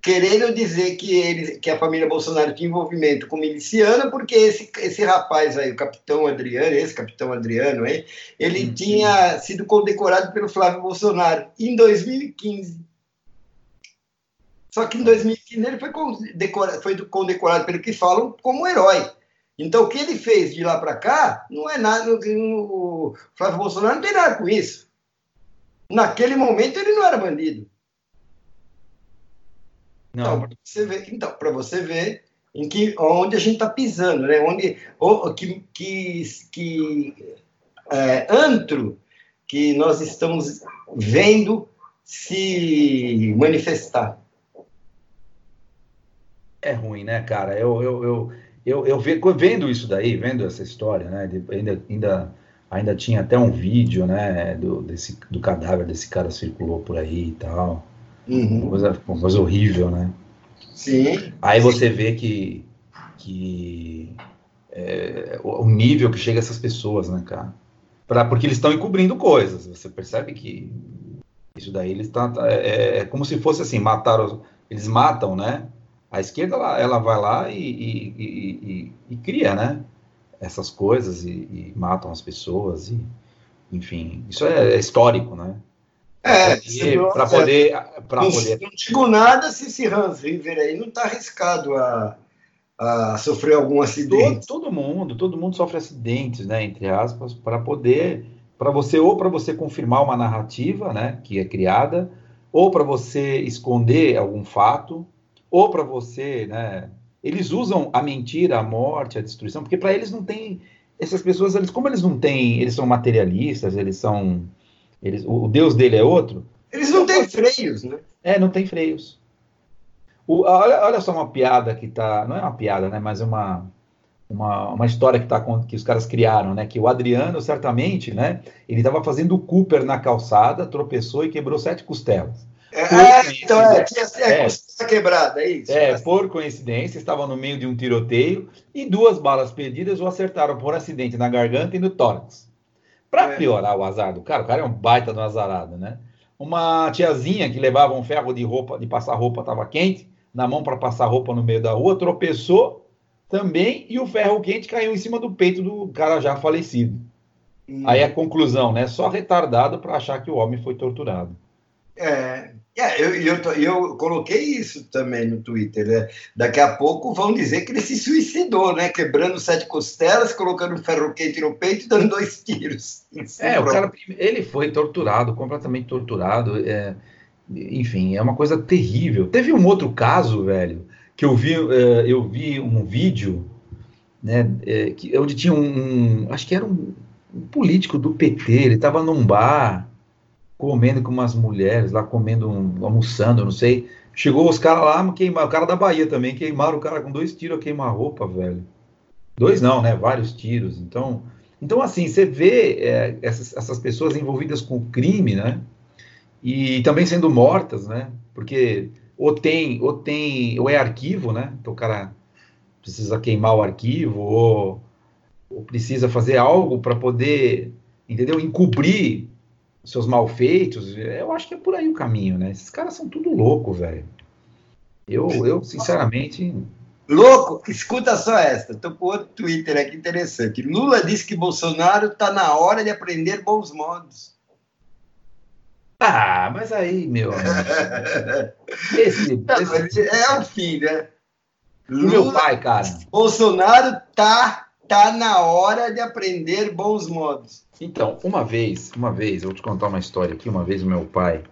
[SPEAKER 2] Querendo dizer que ele, que a família Bolsonaro tinha envolvimento com miliciano, porque esse, esse rapaz aí, o capitão Adriano, esse capitão Adriano aí, ele uhum. tinha sido condecorado pelo Flávio Bolsonaro em 2015. Só que em 2015 ele foi condecorado, foi condecorado pelo que falam como herói. Então o que ele fez de lá para cá não é nada. O Flávio Bolsonaro não tem nada com isso. Naquele momento ele não era bandido. Não. Então, para você ver, então, você ver em que, onde a gente está pisando, né? onde, que, que, que é, antro que nós estamos vendo se manifestar
[SPEAKER 1] é ruim, né, cara? Eu, eu, eu, eu, eu vendo isso daí, vendo essa história, né? Ainda, ainda, ainda tinha até um vídeo, né? Do, desse, do cadáver desse cara circulou por aí e tal. Uhum. Uma, coisa, uma coisa horrível, né?
[SPEAKER 2] Sim.
[SPEAKER 1] Aí você vê que, que é, o nível que chega essas pessoas, né, cara? Pra, porque eles estão encobrindo coisas. Você percebe que isso daí eles tá, tá é, é, como se fosse assim, mataram, eles matam, né? A esquerda ela, ela vai lá e, e, e, e, cria, né? Essas coisas e, matam as pessoas e, enfim, isso é, é histórico, né?
[SPEAKER 2] É,
[SPEAKER 1] para poder, para
[SPEAKER 2] não,
[SPEAKER 1] poder.
[SPEAKER 2] Não digo nada se esse Hans River aí não está arriscado a, a sofrer algum acidente.
[SPEAKER 1] Todo, todo, mundo, todo mundo sofre acidentes, né? Entre aspas, para poder, para você ou para você confirmar uma narrativa, né? Que é criada, ou para você esconder algum fato, ou para você, né? Eles usam a mentira, a morte, a destruição, porque para eles não tem essas pessoas, eles como eles não têm, eles são materialistas, eles são eles, o, Deus dele é outro.
[SPEAKER 2] Eles não têm freios, né?
[SPEAKER 1] É, não tem freios. O, olha, olha só uma piada que tá. Não é uma piada, né? Mas é uma, uma, uma história que, tá, que os caras criaram, né? Que o Adriano, certamente, né? Ele estava fazendo o Cooper na calçada, tropeçou e quebrou sete costelas.
[SPEAKER 2] É, é então é, tinha é, é, quebrada, é isso?
[SPEAKER 1] É, por coincidência, estava no meio de um tiroteio e duas balas perdidas o acertaram por acidente na garganta e no tórax. Para é. piorar o azar do cara, o cara é um baita do azarado, né? Uma tiazinha que levava um ferro de roupa, de passar roupa, estava quente, na mão para passar roupa no meio da rua, tropeçou também e o ferro quente caiu em cima do peito do cara já falecido. Hum. Aí a conclusão, né? Só retardado para achar que o homem foi torturado.
[SPEAKER 2] É, é, eu, eu, eu, coloquei isso também no Twitter. Né? Daqui a pouco vão dizer que ele se suicidou, né? Quebrando sete costelas, colocando ferro quente no peito e dando dois tiros.
[SPEAKER 1] É, o cara, ele foi torturado, completamente torturado. É, enfim, é uma coisa terrível. Teve um outro caso, velho, que eu vi, é, eu vi um vídeo, né? É, que, onde tinha um, um, acho que era um, um político do PT, ele estava num bar comendo com umas mulheres lá, comendo, um, almoçando, não sei. Chegou os caras lá, queimaram, o cara da Bahia também, queimaram o cara com dois tiros a queima-roupa, velho. Dois não, né? Vários tiros. Então, então assim, você vê é, essas, essas pessoas envolvidas com o crime, né? E também sendo mortas, né? Porque ou tem, ou tem, ou é arquivo, né? Então o cara precisa queimar o arquivo, ou, ou precisa fazer algo para poder, entendeu? Encobrir seus malfeitos. Eu acho que é por aí o caminho, né? Esses caras são tudo louco, velho. Eu, eu, sinceramente.
[SPEAKER 2] Louco, escuta só esta. Estou com outro Twitter aqui interessante. Lula disse que Bolsonaro está na hora de aprender bons modos.
[SPEAKER 1] Ah, mas aí, meu.
[SPEAKER 2] esse, esse... É o fim, né?
[SPEAKER 1] Lula, meu pai, cara.
[SPEAKER 2] Bolsonaro tá, tá na hora de aprender bons modos.
[SPEAKER 1] Então, uma vez, uma vez, eu vou te contar uma história aqui. Uma vez o meu pai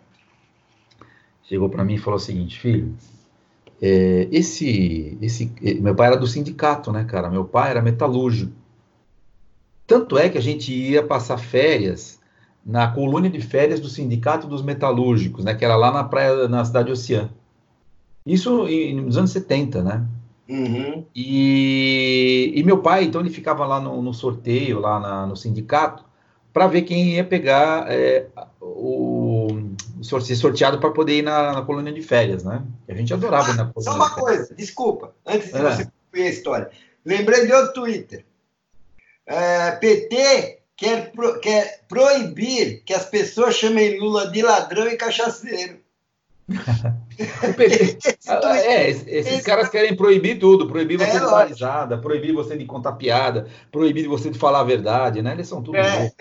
[SPEAKER 1] chegou para mim e falou o seguinte, filho, é, esse, esse, meu pai era do sindicato, né, cara? Meu pai era metalúrgico. Tanto é que a gente ia passar férias na colônia de férias do sindicato dos metalúrgicos, né, que era lá na praia, na cidade Oceã. Isso nos anos 70, né?
[SPEAKER 2] Uhum.
[SPEAKER 1] E, e, meu pai, então, ele ficava lá no, no sorteio, lá na, no sindicato, para ver quem ia pegar é, o ser sorteado para poder ir na, na, colônia de férias, né? A gente adorava ah, ir na colônia.
[SPEAKER 2] Só uma de coisa, desculpa, antes de é. você concluir a história. Lembrei de outro Twitter. É, PT quer, pro, quer proibir que as pessoas chamem Lula de ladrão e cachaceiro.
[SPEAKER 1] PT, é, esses caras querem proibir tudo, proibir você é, de dar risada, proibir você de contar piada, proibir você de falar a verdade, né? Eles são tudo é,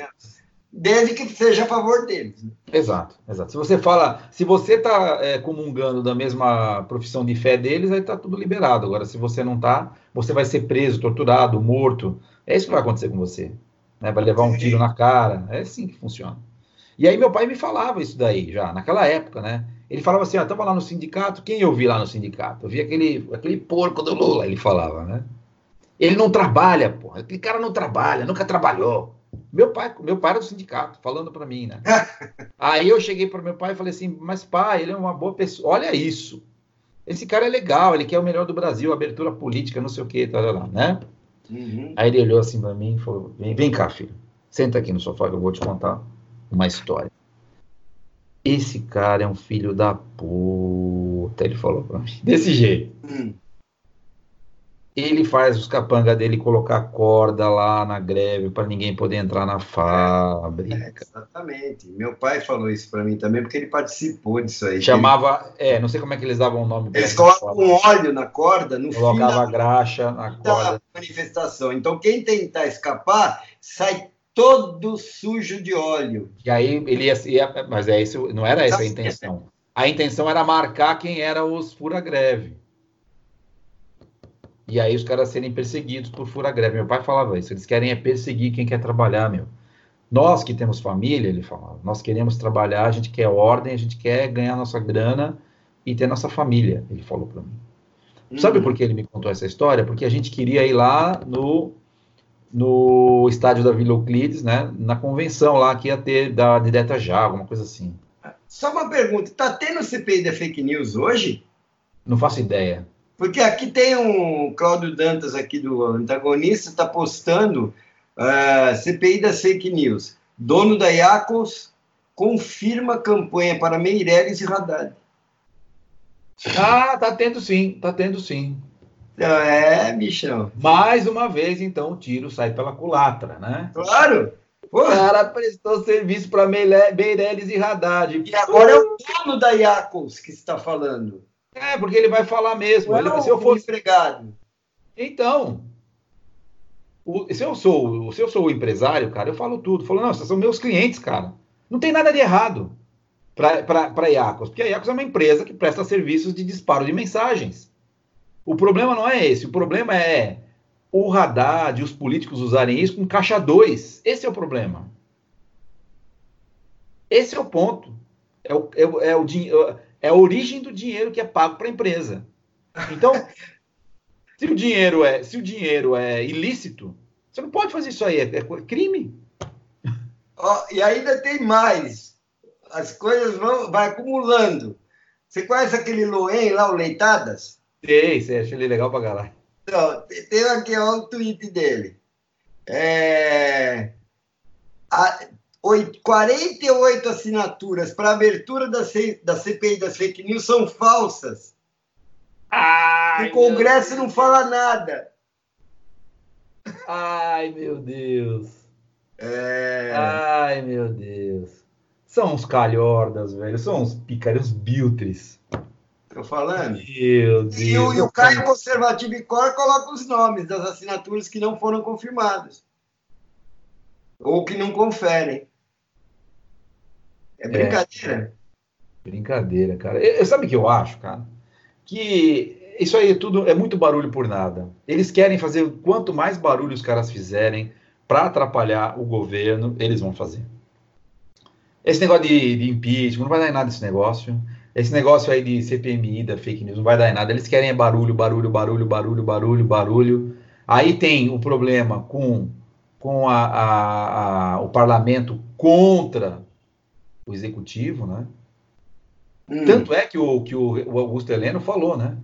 [SPEAKER 2] desde que seja a favor deles. Né?
[SPEAKER 1] Exato, exato. Se você fala, se você está é, comungando da mesma profissão de fé deles, aí está tudo liberado. Agora, se você não está, você vai ser preso, torturado, morto. É isso que vai acontecer com você. Né? Vai levar um tiro na cara. É assim que funciona. E aí meu pai me falava isso daí já, naquela época, né? Ele falava assim, ó, tava lá no sindicato, quem eu vi lá no sindicato? Eu vi aquele, aquele porco do Lula, ele falava, né? Ele não trabalha, porra. Aquele cara não trabalha, nunca trabalhou. Meu pai, meu pai era do sindicato, falando para mim, né? Aí eu cheguei para meu pai e falei assim, mas pai, ele é uma boa pessoa. Olha isso. Esse cara é legal, ele quer o melhor do Brasil, abertura política, não sei o que, tá lá, né?
[SPEAKER 2] Uhum.
[SPEAKER 1] Aí ele olhou assim para mim e falou: vem, vem cá, filho, senta aqui no sofá que eu vou te contar uma história. Esse cara é um filho da puta, ele falou pra mim. Desse jeito.
[SPEAKER 2] Hum.
[SPEAKER 1] Ele faz os capanga dele colocar corda lá na greve para ninguém poder entrar na
[SPEAKER 2] É,
[SPEAKER 1] fábrica.
[SPEAKER 2] exatamente. Meu pai falou isso para mim também, porque ele participou disso aí.
[SPEAKER 1] Chamava, é, não sei como é que eles davam o nome
[SPEAKER 2] Eles colocam um óleo na corda no fim
[SPEAKER 1] Colocava
[SPEAKER 2] da,
[SPEAKER 1] graxa na
[SPEAKER 2] da
[SPEAKER 1] corda.
[SPEAKER 2] manifestação. Então, quem tentar escapar sai todo sujo de óleo.
[SPEAKER 1] E aí ele ia, ia- mas é isso, não era essa a
[SPEAKER 2] Sabe-
[SPEAKER 1] intenção. A intenção era marcar quem era os fura-greve. E aí os caras serem perseguidos por fura-greve. Meu pai falava isso, eles querem é perseguir quem quer trabalhar, meu. Nós que temos família, ele falava, nós queremos trabalhar, a gente quer ordem, a gente quer ganhar nossa grana e ter nossa família, ele falou para mim. Sabe
[SPEAKER 2] Uhum.
[SPEAKER 1] por que ele me contou essa história? Porque a gente queria ir lá no, no estádio da Vila Euclides, né? Na convenção lá que ia ter da direta já, alguma coisa assim.
[SPEAKER 2] Só uma pergunta: tá tendo CPI da fake news hoje?
[SPEAKER 1] Não faço ideia.
[SPEAKER 2] Porque aqui tem um Cláudio Dantas aqui do antagonista, está postando ah, CPI das fake news. Dono da Iacos confirma campanha para Meirelles e Haddad.
[SPEAKER 1] Ah, tá tendo sim, tá tendo sim.
[SPEAKER 2] Então, é, bichão.
[SPEAKER 1] Mais uma vez, então, o tiro sai pela culatra, né?
[SPEAKER 2] Claro.
[SPEAKER 1] O cara prestou serviço para Meirelles e Haddad.
[SPEAKER 2] e agora é o dono da Iacos que está falando.
[SPEAKER 1] É, porque ele vai falar mesmo. Ele- se eu fosse
[SPEAKER 2] empregado.
[SPEAKER 1] Então, o- se, eu sou, se eu sou o empresário, cara, eu falo tudo. Eu falo, não, vocês são meus clientes, cara. Não tem nada de errado para a Iacos, porque a Iacos é uma empresa que presta serviços de disparo de mensagens. O problema não é esse, o problema é o Haddad e os políticos usarem isso com caixa 2. Esse é o problema. Esse é o ponto. É, o, é, o- é, o, é a origem do dinheiro que é pago para a empresa. Então, se o dinheiro é, se o dinheiro é ilícito, você não pode fazer isso aí, é, é crime.
[SPEAKER 2] Ó, e ainda tem mais. As coisas vão vai acumulando. Você conhece aquele Loen lá, o Leitadas?
[SPEAKER 1] Sei, sei, achei ele legal pra caralho.
[SPEAKER 2] Então, tem aqui ó, o tweet dele. É, a- oi- 48 assinaturas para abertura da, C- da CPI das fake news são falsas.
[SPEAKER 1] Ai,
[SPEAKER 2] o Congresso não fala nada.
[SPEAKER 1] Ai, meu Deus.
[SPEAKER 2] É,
[SPEAKER 1] Ai, meu Deus. São uns calhordas, velho. São uns picaretas, uns biltres.
[SPEAKER 2] Tô falando.
[SPEAKER 1] Meu Deus.
[SPEAKER 2] E o, e o Caio Conservativo e Cor coloca os nomes das assinaturas que não foram confirmadas. Ou que não conferem. É brincadeira.
[SPEAKER 1] Brincadeira, cara. Eu, sabe o que eu acho, cara? Que isso aí é tudo é muito barulho por nada. Eles querem fazer quanto mais barulho os caras fizerem para atrapalhar o governo, eles vão fazer. Esse negócio de, de impeachment não vai dar em nada esse negócio. Esse negócio aí de CPMI, da fake news, não vai dar em nada. Eles querem é barulho, barulho, barulho, barulho, barulho, barulho. Aí tem o problema com, com a, a- a- o parlamento contra o executivo, né?
[SPEAKER 2] Hum,
[SPEAKER 1] Tanto é que o, que o, o Augusto Heleno falou, né?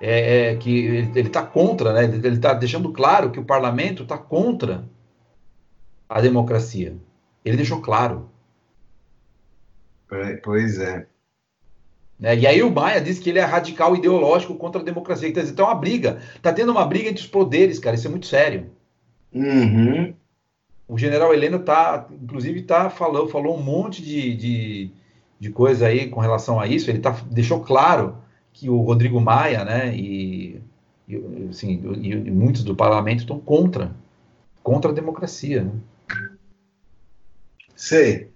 [SPEAKER 1] É, é que ele está contra, né? Ele está deixando claro que o parlamento está contra a democracia. Ele deixou claro.
[SPEAKER 2] Pois é.
[SPEAKER 1] Né? E aí o Maia diz que ele é radical ideológico contra a democracia. Então, então é uma briga. Está tendo uma briga entre os poderes, cara. Isso é muito sério.
[SPEAKER 2] Uhum.
[SPEAKER 1] O general Heleno tá, inclusive, tá falou, falou um monte de, de, de coisa aí com relação a isso. Ele tá, deixou claro que o Rodrigo Maia, né, e, e, assim, e, e muitos do parlamento estão contra, contra a democracia. Né?
[SPEAKER 2] Sei.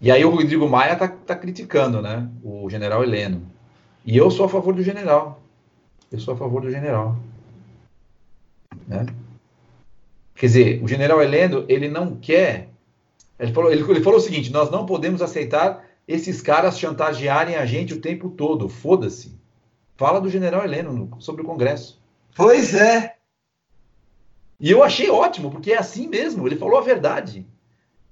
[SPEAKER 1] E aí o Rodrigo Maia tá, tá criticando, né, o general Heleno. E eu sou a favor do general. Eu sou a favor do general. Né? Quer dizer, o general Heleno, ele não quer. Ele falou, ele, ele falou o seguinte: nós não podemos aceitar esses caras chantagearem a gente o tempo todo. Foda-se. Fala do general Heleno no, sobre o Congresso.
[SPEAKER 2] Pois é.
[SPEAKER 1] E eu achei ótimo, porque é assim mesmo. Ele falou a verdade.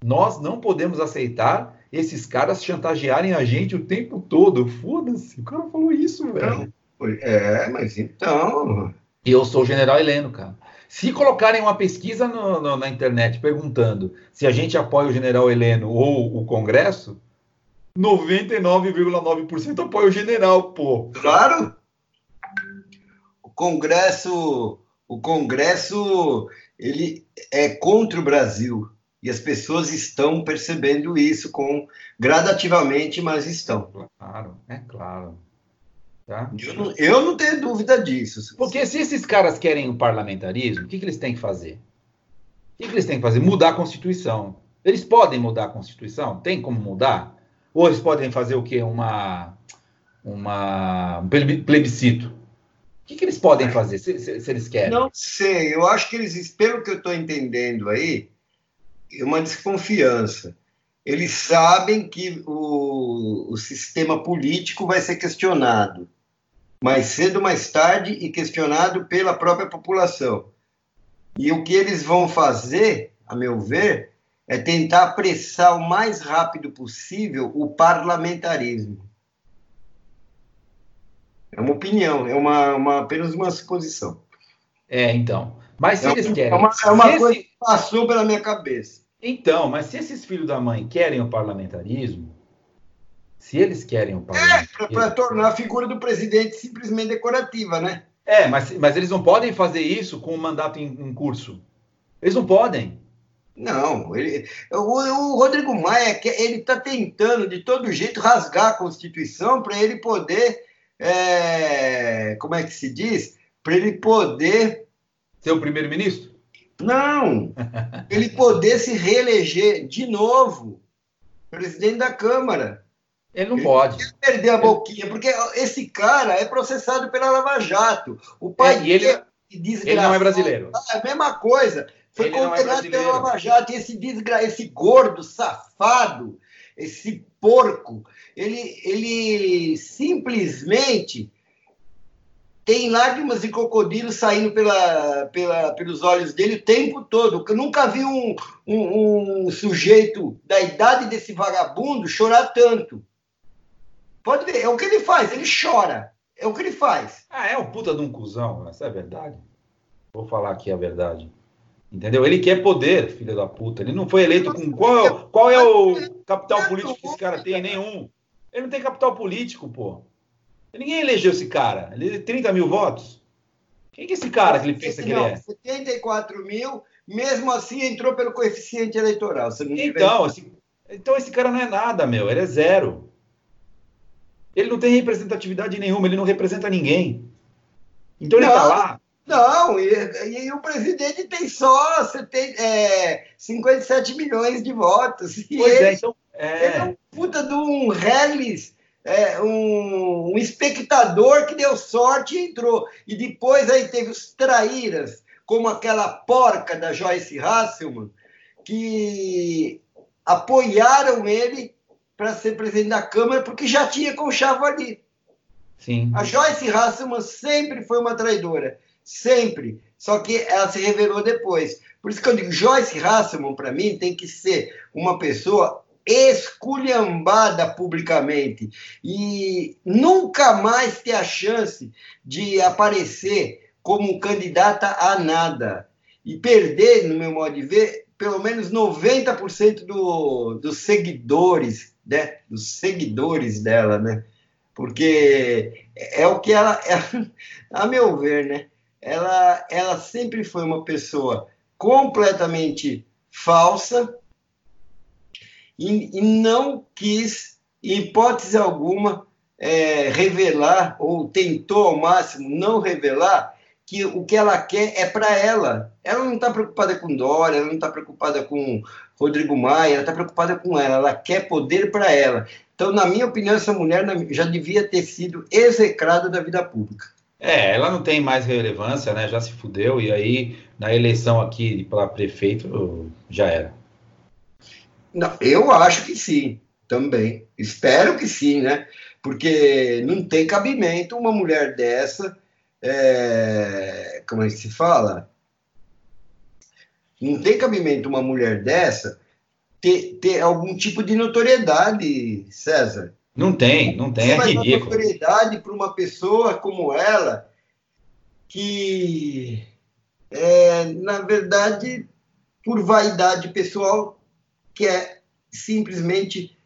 [SPEAKER 1] Nós não podemos aceitar esses caras chantagearem a gente o tempo todo. Foda-se, o cara falou isso, velho.
[SPEAKER 2] É, mas então.
[SPEAKER 1] Eu sou o general Heleno, cara. Se colocarem uma pesquisa no, no, na internet perguntando se a gente apoia o general Heleno ou o Congresso, 99,9% apoia o general, pô.
[SPEAKER 2] Claro! O Congresso, o Congresso, ele é contra o Brasil. E as pessoas estão percebendo isso com gradativamente, mas estão.
[SPEAKER 1] Claro, é claro. Tá?
[SPEAKER 2] Eu, não, eu não tenho dúvida disso.
[SPEAKER 1] Porque se esses caras querem o parlamentarismo, o que, que eles têm que fazer? O que, que eles têm que fazer? Mudar a Constituição. Eles podem mudar a Constituição? Tem como mudar? Ou eles podem fazer o quê? Uma, uma, um plebiscito? O que, que eles podem fazer, se, se, se eles querem?
[SPEAKER 2] Não sei. Eu acho que eles, pelo que eu estou entendendo aí, é uma desconfiança. Eles sabem que o, o sistema político vai ser questionado mais cedo ou mais tarde e questionado pela própria população. E o que eles vão fazer, a meu ver, é tentar apressar o mais rápido possível o parlamentarismo. É uma opinião, é uma, uma apenas uma suposição.
[SPEAKER 1] É, então. Mas se é eles querem.
[SPEAKER 2] É uma, é uma coisa esse... que passou pela minha cabeça.
[SPEAKER 1] Então, mas se esses filhos da mãe querem o parlamentarismo, se eles querem o parlamentarismo.
[SPEAKER 2] É, para tornar a figura do presidente simplesmente decorativa, né?
[SPEAKER 1] É, mas, mas eles não podem fazer isso com o mandato em, em, curso. Eles não podem.
[SPEAKER 2] Não, ele, o, o Rodrigo Maia ele está tentando de todo jeito rasgar a Constituição para ele poder, é, como é que se diz, para ele poder
[SPEAKER 1] ser o primeiro-ministro?
[SPEAKER 2] Não! Ele poder se reeleger de novo presidente da Câmara.
[SPEAKER 1] Ele não ele pode.
[SPEAKER 2] perder a boquinha, porque esse cara é processado pela Lava Jato. O pai
[SPEAKER 1] é, ele, ele não é brasileiro.
[SPEAKER 2] É a mesma coisa. Foi ele é condenado é pela Lava Jato. E esse, desgra... esse gordo, safado, esse porco, ele, ele simplesmente tem lágrimas de crocodilo saindo pela, pela, pelos olhos dele o tempo todo. Eu nunca vi um, um, um, sujeito da idade desse vagabundo chorar tanto. Pode ver, é o que ele faz, ele chora. É o que ele faz.
[SPEAKER 1] Ah, é um puta de um cuzão, essa é a verdade. Vou falar aqui a verdade. Entendeu? Ele quer poder, filho da puta. Ele não foi eleito com. Qual, qual é o capital político que esse cara tem? Nenhum. Ele não tem capital político, pô. Ninguém elegeu esse cara. Ele tem 30 mil votos. Quem que é esse cara que ele pensa que ele é?
[SPEAKER 2] 74 mil, mesmo assim entrou pelo coeficiente eleitoral.
[SPEAKER 1] então, esse, então esse cara não é nada, meu. Ele é zero. Ele não tem representatividade nenhuma, ele não representa ninguém. Então ele está lá.
[SPEAKER 2] Não, e, e, o presidente tem só tem, é, 57 milhões de votos.
[SPEAKER 1] Pois é, ele, é, então. É...
[SPEAKER 2] Ele é um puta de um reles é, um, um, espectador que deu sorte e entrou. E depois aí teve os traíras, como aquela porca da Joyce Hasselman, que apoiaram ele para ser presidente da Câmara porque já tinha conchavo ali.
[SPEAKER 1] Sim.
[SPEAKER 2] A Joyce Hasselman sempre foi uma traidora, sempre. Só que ela se revelou depois. Por isso que eu digo, Joyce Hasselman, para mim, tem que ser uma pessoa esculhambada publicamente e nunca mais ter a chance de aparecer como candidata a nada e perder, no meu modo de ver, pelo menos 90% do, dos seguidores, né? Dos seguidores dela, né? Porque é o que ela, ela a meu ver, né? Ela, ela sempre foi uma pessoa completamente falsa, e, e não quis, em hipótese alguma, é, revelar, ou tentou ao máximo não revelar, que o que ela quer é para ela. Ela não está preocupada com Dória, ela não está preocupada com Rodrigo Maia, ela está preocupada com ela, ela quer poder para ela. Então, na minha opinião, essa mulher já devia ter sido execrada da vida pública.
[SPEAKER 1] É, ela não tem mais relevância, né? Já se fudeu, e aí na eleição aqui para prefeito já era.
[SPEAKER 2] Não, eu acho que sim, também. Espero que sim, né? Porque não tem cabimento uma mulher dessa. É... Como é que se fala? Não tem cabimento uma mulher dessa ter, ter algum tipo de notoriedade, César.
[SPEAKER 1] Não tem, não tem, é ridículo.
[SPEAKER 2] notoriedade para uma pessoa como ela, que, é, na verdade, por vaidade pessoal, quer simplesmente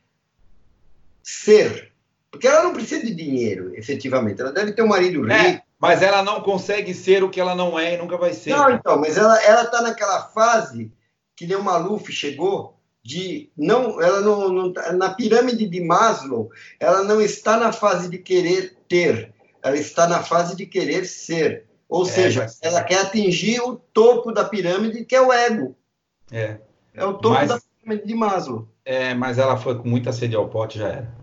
[SPEAKER 2] ser. Porque ela não precisa de dinheiro, efetivamente. Ela deve ter um marido é, rico.
[SPEAKER 1] É, mas ela não consegue ser o que ela não é e nunca vai ser.
[SPEAKER 2] Não, então, mas ela está naquela fase que nem o Maluf chegou, de não, ela não, não, tá, na pirâmide de Maslow, ela não está na fase de querer ter, ela está na fase de querer ser. Ou é, seja, ela quer atingir o topo da pirâmide, que é o ego.
[SPEAKER 1] É.
[SPEAKER 2] É o topo mas... da pirâmide de Maslow.
[SPEAKER 1] É, mas ela foi com muita sede ao pote, já era.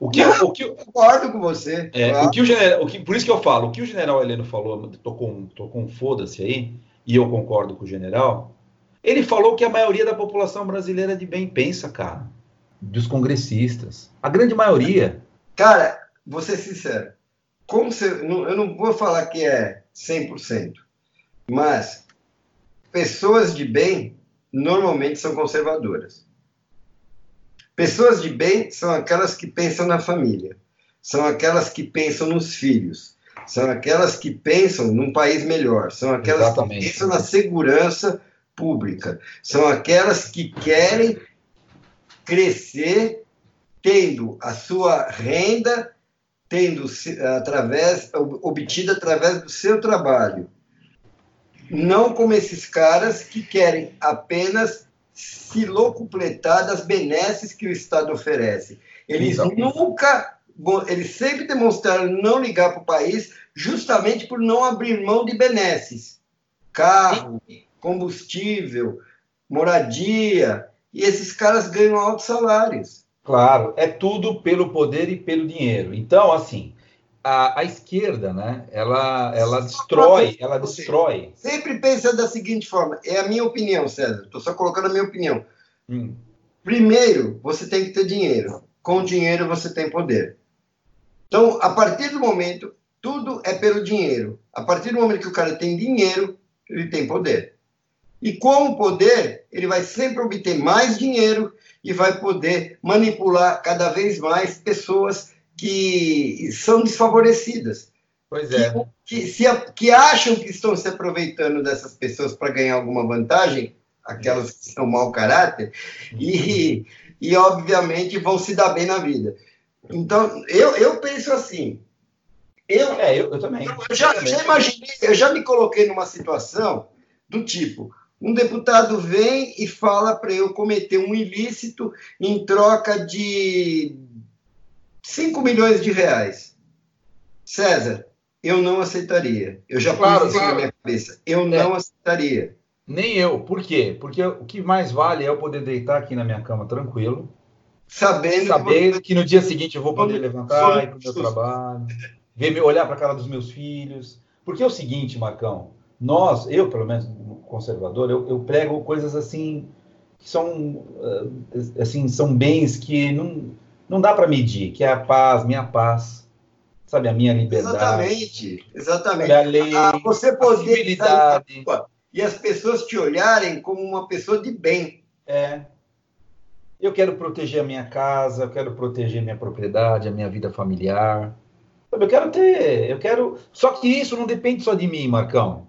[SPEAKER 2] O que, não, o que, concordo com você.
[SPEAKER 1] É, claro. o que o general, o que, por isso que eu falo, o que o general Heleno falou, tocou um, tocou um foda-se aí, e eu concordo com o general, ele falou que a maioria da população brasileira de bem pensa, cara. Dos congressistas. A grande maioria.
[SPEAKER 2] Cara, vou ser sincero. Como se, eu não vou falar que é 100%, mas pessoas de bem normalmente são conservadoras. Pessoas de bem são aquelas que pensam na família, são aquelas que pensam nos filhos, são aquelas que pensam num país melhor, são aquelas Exatamente. que pensam na segurança pública. São aquelas que querem crescer tendo a sua renda tendo através obtida através do seu trabalho. Não como esses caras que querem apenas se locupletar das benesses que o Estado oferece. Eles nunca, eles sempre demonstraram não ligar para o país justamente por não abrir mão de benesses. Carro, combustível, moradia, e esses caras ganham altos salários.
[SPEAKER 1] Claro, é tudo pelo poder e pelo dinheiro. Então, assim, a, a esquerda, né, ela, ela destrói, ela destrói.
[SPEAKER 2] Sempre pensa da seguinte forma, é a minha opinião, César, estou só colocando a minha opinião. Hum. Primeiro, você tem que ter dinheiro. Com dinheiro você tem poder. Então, a partir do momento, tudo é pelo dinheiro. A partir do momento que o cara tem dinheiro, ele tem poder. E com o poder, ele vai sempre obter mais dinheiro e vai poder manipular cada vez mais pessoas que são desfavorecidas.
[SPEAKER 1] Pois é.
[SPEAKER 2] Que, que, se, que acham que estão se aproveitando dessas pessoas para ganhar alguma vantagem, aquelas que são mau caráter, e, e obviamente vão se dar bem na vida. Então, eu, eu penso assim. Eu,
[SPEAKER 1] é, eu, eu também. Eu,
[SPEAKER 2] eu já, já imaginei, eu já me coloquei numa situação do tipo: um deputado vem e fala para eu cometer um ilícito em troca de 5 milhões de reais. César, eu não aceitaria. Eu já claro, pus isso claro. na minha cabeça. Eu é. não aceitaria.
[SPEAKER 1] Nem eu. Por quê? Porque o que mais vale é eu poder deitar aqui na minha cama tranquilo.
[SPEAKER 2] Sabendo,
[SPEAKER 1] sabendo que, no dia seguinte eu vou poder levantar, ir para o meu trabalho, ver, olhar para a cara dos meus filhos. Porque é o seguinte, Marcão, nós, eu pelo menos conservador, eu, eu prego coisas assim que são eh, assim são bens que não, não dá para medir, que é a paz, minha paz, sabe, a minha liberdade.
[SPEAKER 2] Exatamente, exatamente.
[SPEAKER 1] A lei,
[SPEAKER 2] ah, você poder a e as pessoas te olharem como uma pessoa de bem.
[SPEAKER 1] É. Eu quero proteger a minha casa, eu quero proteger minha propriedade, a minha vida familiar. Eu quero ter, eu quero. Só que isso não depende só de mim, Marcão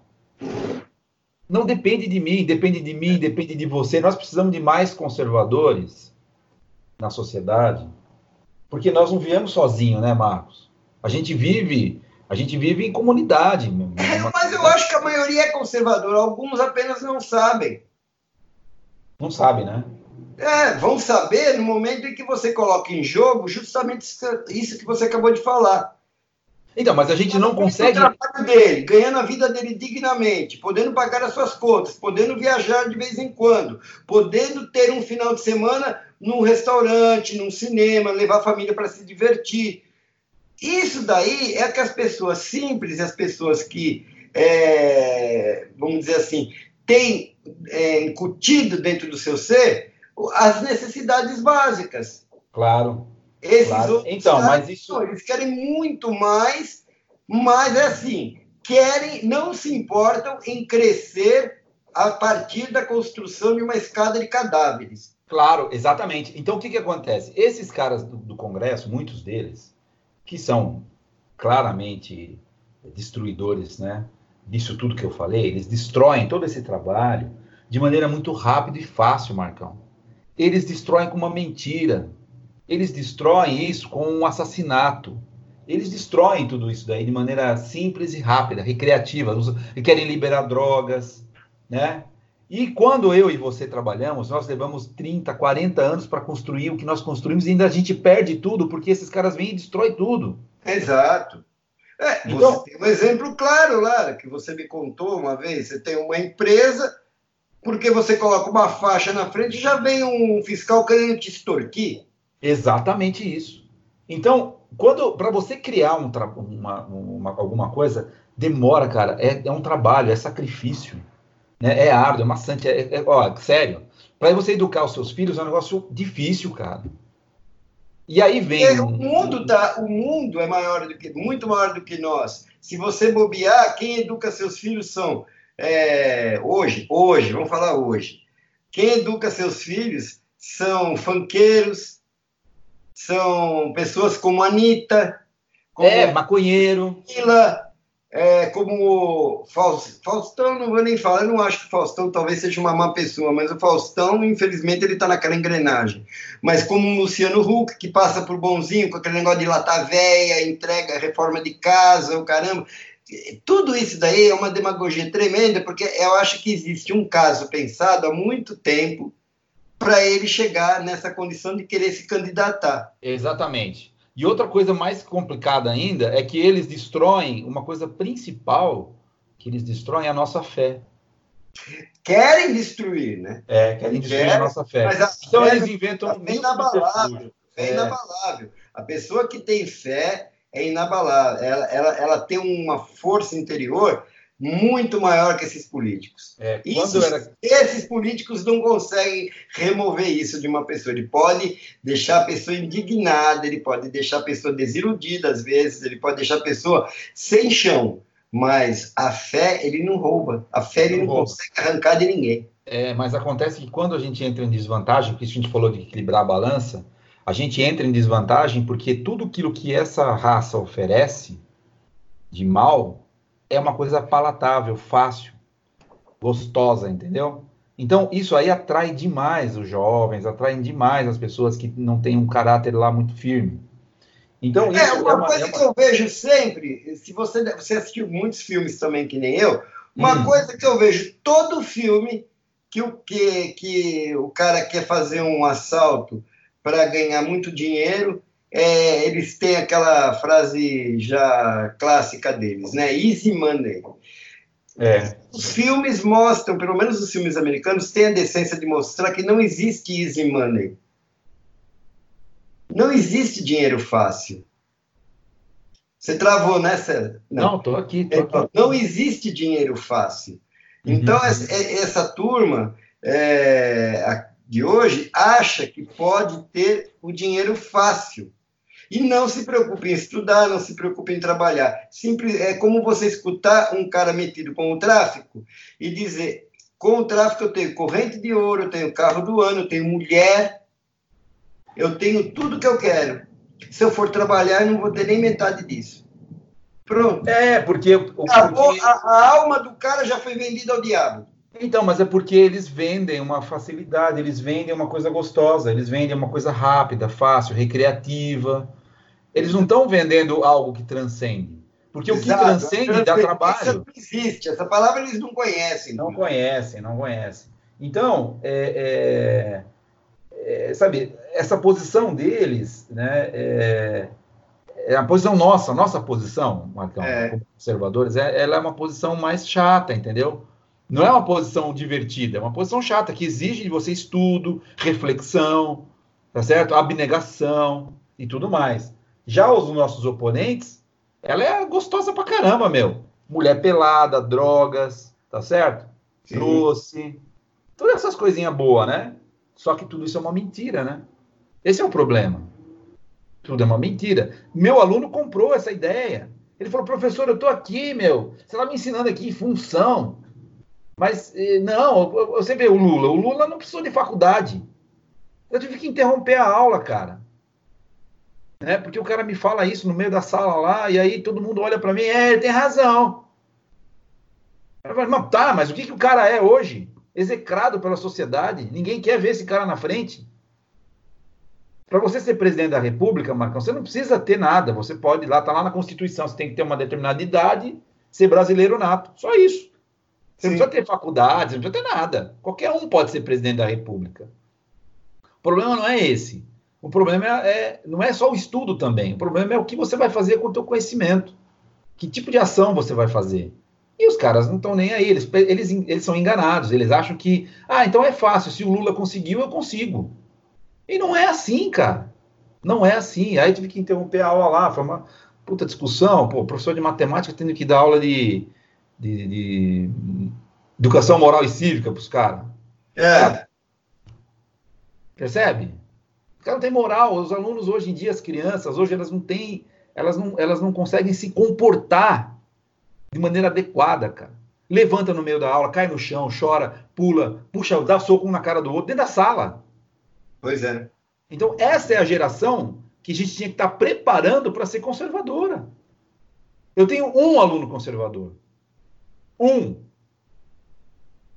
[SPEAKER 1] não depende de mim, depende de mim, depende de você. Nós precisamos de mais conservadores na sociedade, porque nós não viemos sozinhos, né, Marcos? A gente vive, a gente vive em comunidade.
[SPEAKER 2] É, mas eu acho que a maioria é conservadora, alguns apenas não sabem.
[SPEAKER 1] Não sabe, né?
[SPEAKER 2] É, vão saber no momento em que você coloca em jogo justamente isso que você acabou de falar.
[SPEAKER 1] Então, mas a gente não consegue.
[SPEAKER 2] O trabalho dele, ganhando a vida dele dignamente, podendo pagar as suas contas, podendo viajar de vez em quando, podendo ter um final de semana num restaurante, num cinema, levar a família para se divertir. Isso daí é que as pessoas simples, as pessoas que, é, vamos dizer assim, têm é, incutido dentro do seu ser as necessidades básicas.
[SPEAKER 1] Claro.
[SPEAKER 2] Esses claro. outros
[SPEAKER 1] então, mas isso...
[SPEAKER 2] Não, eles querem muito mais, mas é assim, querem, não se importam em crescer a partir da construção de uma escada de cadáveres.
[SPEAKER 1] Claro, exatamente. Então, o que, que acontece? Esses caras do, do Congresso, muitos deles, que são claramente destruidores, né? Disso tudo que eu falei, eles destroem todo esse trabalho de maneira muito rápida e fácil, Marcão. Eles destroem com uma mentira. Eles destroem isso com um assassinato. Eles destroem tudo isso daí de maneira simples e rápida, recreativa. E querem liberar drogas, né? E quando eu e você trabalhamos, nós levamos 30, 40 anos para construir o que nós construímos e ainda a gente perde tudo, porque esses caras vêm e destroem tudo.
[SPEAKER 2] Exato. É, então, você tem um exemplo claro lá, que você me contou uma vez. Você tem uma empresa, porque você coloca uma faixa na frente, já vem um fiscal querendo te extorquir.
[SPEAKER 1] Exatamente isso. Então, quando para você criar um uma, uma, alguma coisa, demora, cara. É, é um trabalho, é sacrifício. Né? É árduo, é maçante. É, é, ó, sério. Para você educar os seus filhos é um negócio difícil, cara. E aí vem.
[SPEAKER 2] É, o mundo tá, o mundo é maior do que, muito maior do que nós. Se você bobear, quem educa seus filhos são é, hoje, hoje, vamos falar hoje. Quem educa seus filhos são fanqueiros, são pessoas como Anitta, como
[SPEAKER 1] é, maconheiro.
[SPEAKER 2] Mila, é, como Faustão, não vou nem falar, eu não acho que o Faustão talvez seja uma má pessoa, mas o Faustão, infelizmente, ele está naquela engrenagem. Mas como o Luciano Huck, que passa por bonzinho, com aquele negócio de latar véia, entrega reforma de casa, o caramba. Tudo isso daí é uma demagogia tremenda, porque eu acho que existe um caso pensado há muito tempo para ele chegar nessa condição de querer se candidatar.
[SPEAKER 1] Exatamente. E outra coisa mais complicada ainda é que eles destroem uma coisa principal que eles destroem é a nossa fé.
[SPEAKER 2] Querem destruir, né?
[SPEAKER 1] É, querem destruir querem, a nossa fé. A então
[SPEAKER 2] fé
[SPEAKER 1] eles inventam.
[SPEAKER 2] É inabalável. É inabalável. A pessoa que tem fé é inabalável. Ela, ela, ela tem uma força interior muito maior que esses políticos. É, isso, era... Esses políticos não conseguem remover isso de uma pessoa. Ele pode deixar a pessoa indignada, ele pode deixar a pessoa desiludida às vezes, ele pode deixar a pessoa sem chão. Mas a fé ele não rouba. A fé ele não, não consegue arrancar de ninguém.
[SPEAKER 1] É, mas acontece que quando a gente entra em desvantagem, porque a gente falou de equilibrar a balança, a gente entra em desvantagem porque tudo aquilo que essa raça oferece de mal é uma coisa palatável, fácil, gostosa, entendeu? Então, isso aí atrai demais os jovens, atrai demais as pessoas que não têm um caráter lá muito firme.
[SPEAKER 2] Então, é, uma, é uma coisa é uma... que eu vejo sempre, se você, você assistiu muitos filmes também, que nem eu, uma hum. coisa que eu vejo todo filme que o, que, que o cara quer fazer um assalto para ganhar muito dinheiro, é, eles têm aquela frase já clássica deles, né? Easy money. É. Os filmes mostram, pelo menos os filmes americanos, têm a decência de mostrar que não existe easy money. Não existe dinheiro fácil. Você travou nessa?
[SPEAKER 1] Não, estou aqui, tô
[SPEAKER 2] então, aqui. Não existe dinheiro fácil. Então, uhum. essa, essa, turma é, de hoje acha que pode ter o dinheiro fácil. E não se preocupe em estudar, não se preocupe em trabalhar. Simples, é como você escutar um cara metido com o tráfico e dizer: com o tráfico eu tenho corrente de ouro, eu tenho carro do ano, eu tenho mulher, eu tenho tudo que eu quero. Se eu for trabalhar, eu não vou ter nem metade disso. Pronto.
[SPEAKER 1] É, porque.
[SPEAKER 2] porque... A, a, alma do cara já foi vendida ao diabo.
[SPEAKER 1] Então, mas é porque eles vendem uma facilidade, eles vendem uma coisa gostosa, eles vendem uma coisa rápida, fácil, recreativa. Eles não estão vendendo algo que transcende. Porque Exato. o que transcende dá trabalho.
[SPEAKER 2] Não existe. Essa palavra eles não conhecem.
[SPEAKER 1] Não conhecem, não conhecem. Então, é, é, é, sabe, essa posição deles, né, é, é a posição nossa, nossa posição, Marcão, é. como conservadores, é, ela é uma posição mais chata, entendeu? Não é uma posição divertida, é uma posição chata, que exige de você estudo, reflexão, tá certo? Abnegação e tudo mais. Já os nossos oponentes, ela é gostosa pra caramba, meu. Mulher pelada, drogas, tá certo? Sim. Doce, todas essas coisinhas boas, né? Só que tudo isso é uma mentira, né? Esse é o problema. Tudo é uma mentira. Meu aluno comprou essa ideia. Ele falou, professor, eu tô aqui, meu. Você tá me ensinando aqui função. Mas, eh, não, você vê o Lula. O Lula não precisou de faculdade. Eu tive que interromper a aula, cara. Né? Porque o cara me fala isso no meio da sala lá, e aí todo mundo olha para mim, é, ele tem razão. Eu falo, mas tá, mas o que, que o cara é hoje? Execrado pela sociedade. Ninguém quer ver esse cara na frente. Para você ser presidente da República, Marcão, você não precisa ter nada. Você pode ir lá, tá lá na Constituição, você tem que ter uma determinada idade, ser brasileiro nato. Só isso. Você Sim. não precisa ter faculdade, não precisa ter nada. Qualquer um pode ser presidente da República. O problema não é esse. O problema é, é, não é só o estudo também. O problema é o que você vai fazer com o teu conhecimento. Que tipo de ação você vai fazer. E os caras não estão nem aí. Eles, eles, eles são enganados. Eles acham que, ah, então é fácil. Se o Lula conseguiu, eu consigo. E não é assim, cara. Não é assim. Aí tive que interromper a aula lá. Foi uma puta discussão. Pô, professor de matemática tendo que dar aula de, de, de educação moral e cívica para os caras. É. Percebe? O cara não tem moral. Os alunos hoje em dia, as crianças, hoje elas não têm, elas não, elas não conseguem se comportar de maneira adequada, cara. Levanta no meio da aula, cai no chão, chora, pula, puxa, dá soco um na cara do outro, dentro da sala.
[SPEAKER 2] Pois é.
[SPEAKER 1] Então, essa é a geração que a gente tinha que estar preparando para ser conservadora. Eu tenho um aluno conservador. Um.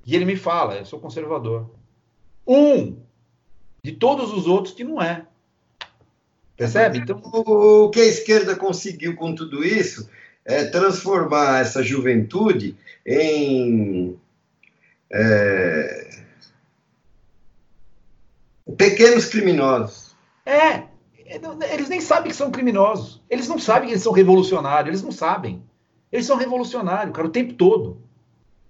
[SPEAKER 1] E ele me fala, eu sou conservador. Um de todos os outros que não é. Percebe?
[SPEAKER 2] Então... O que a esquerda conseguiu com tudo isso é transformar essa juventude em é, pequenos criminosos.
[SPEAKER 1] É, eles nem sabem que são criminosos. Eles não sabem que eles são revolucionários. Eles não sabem. Eles são revolucionários, cara, o tempo todo.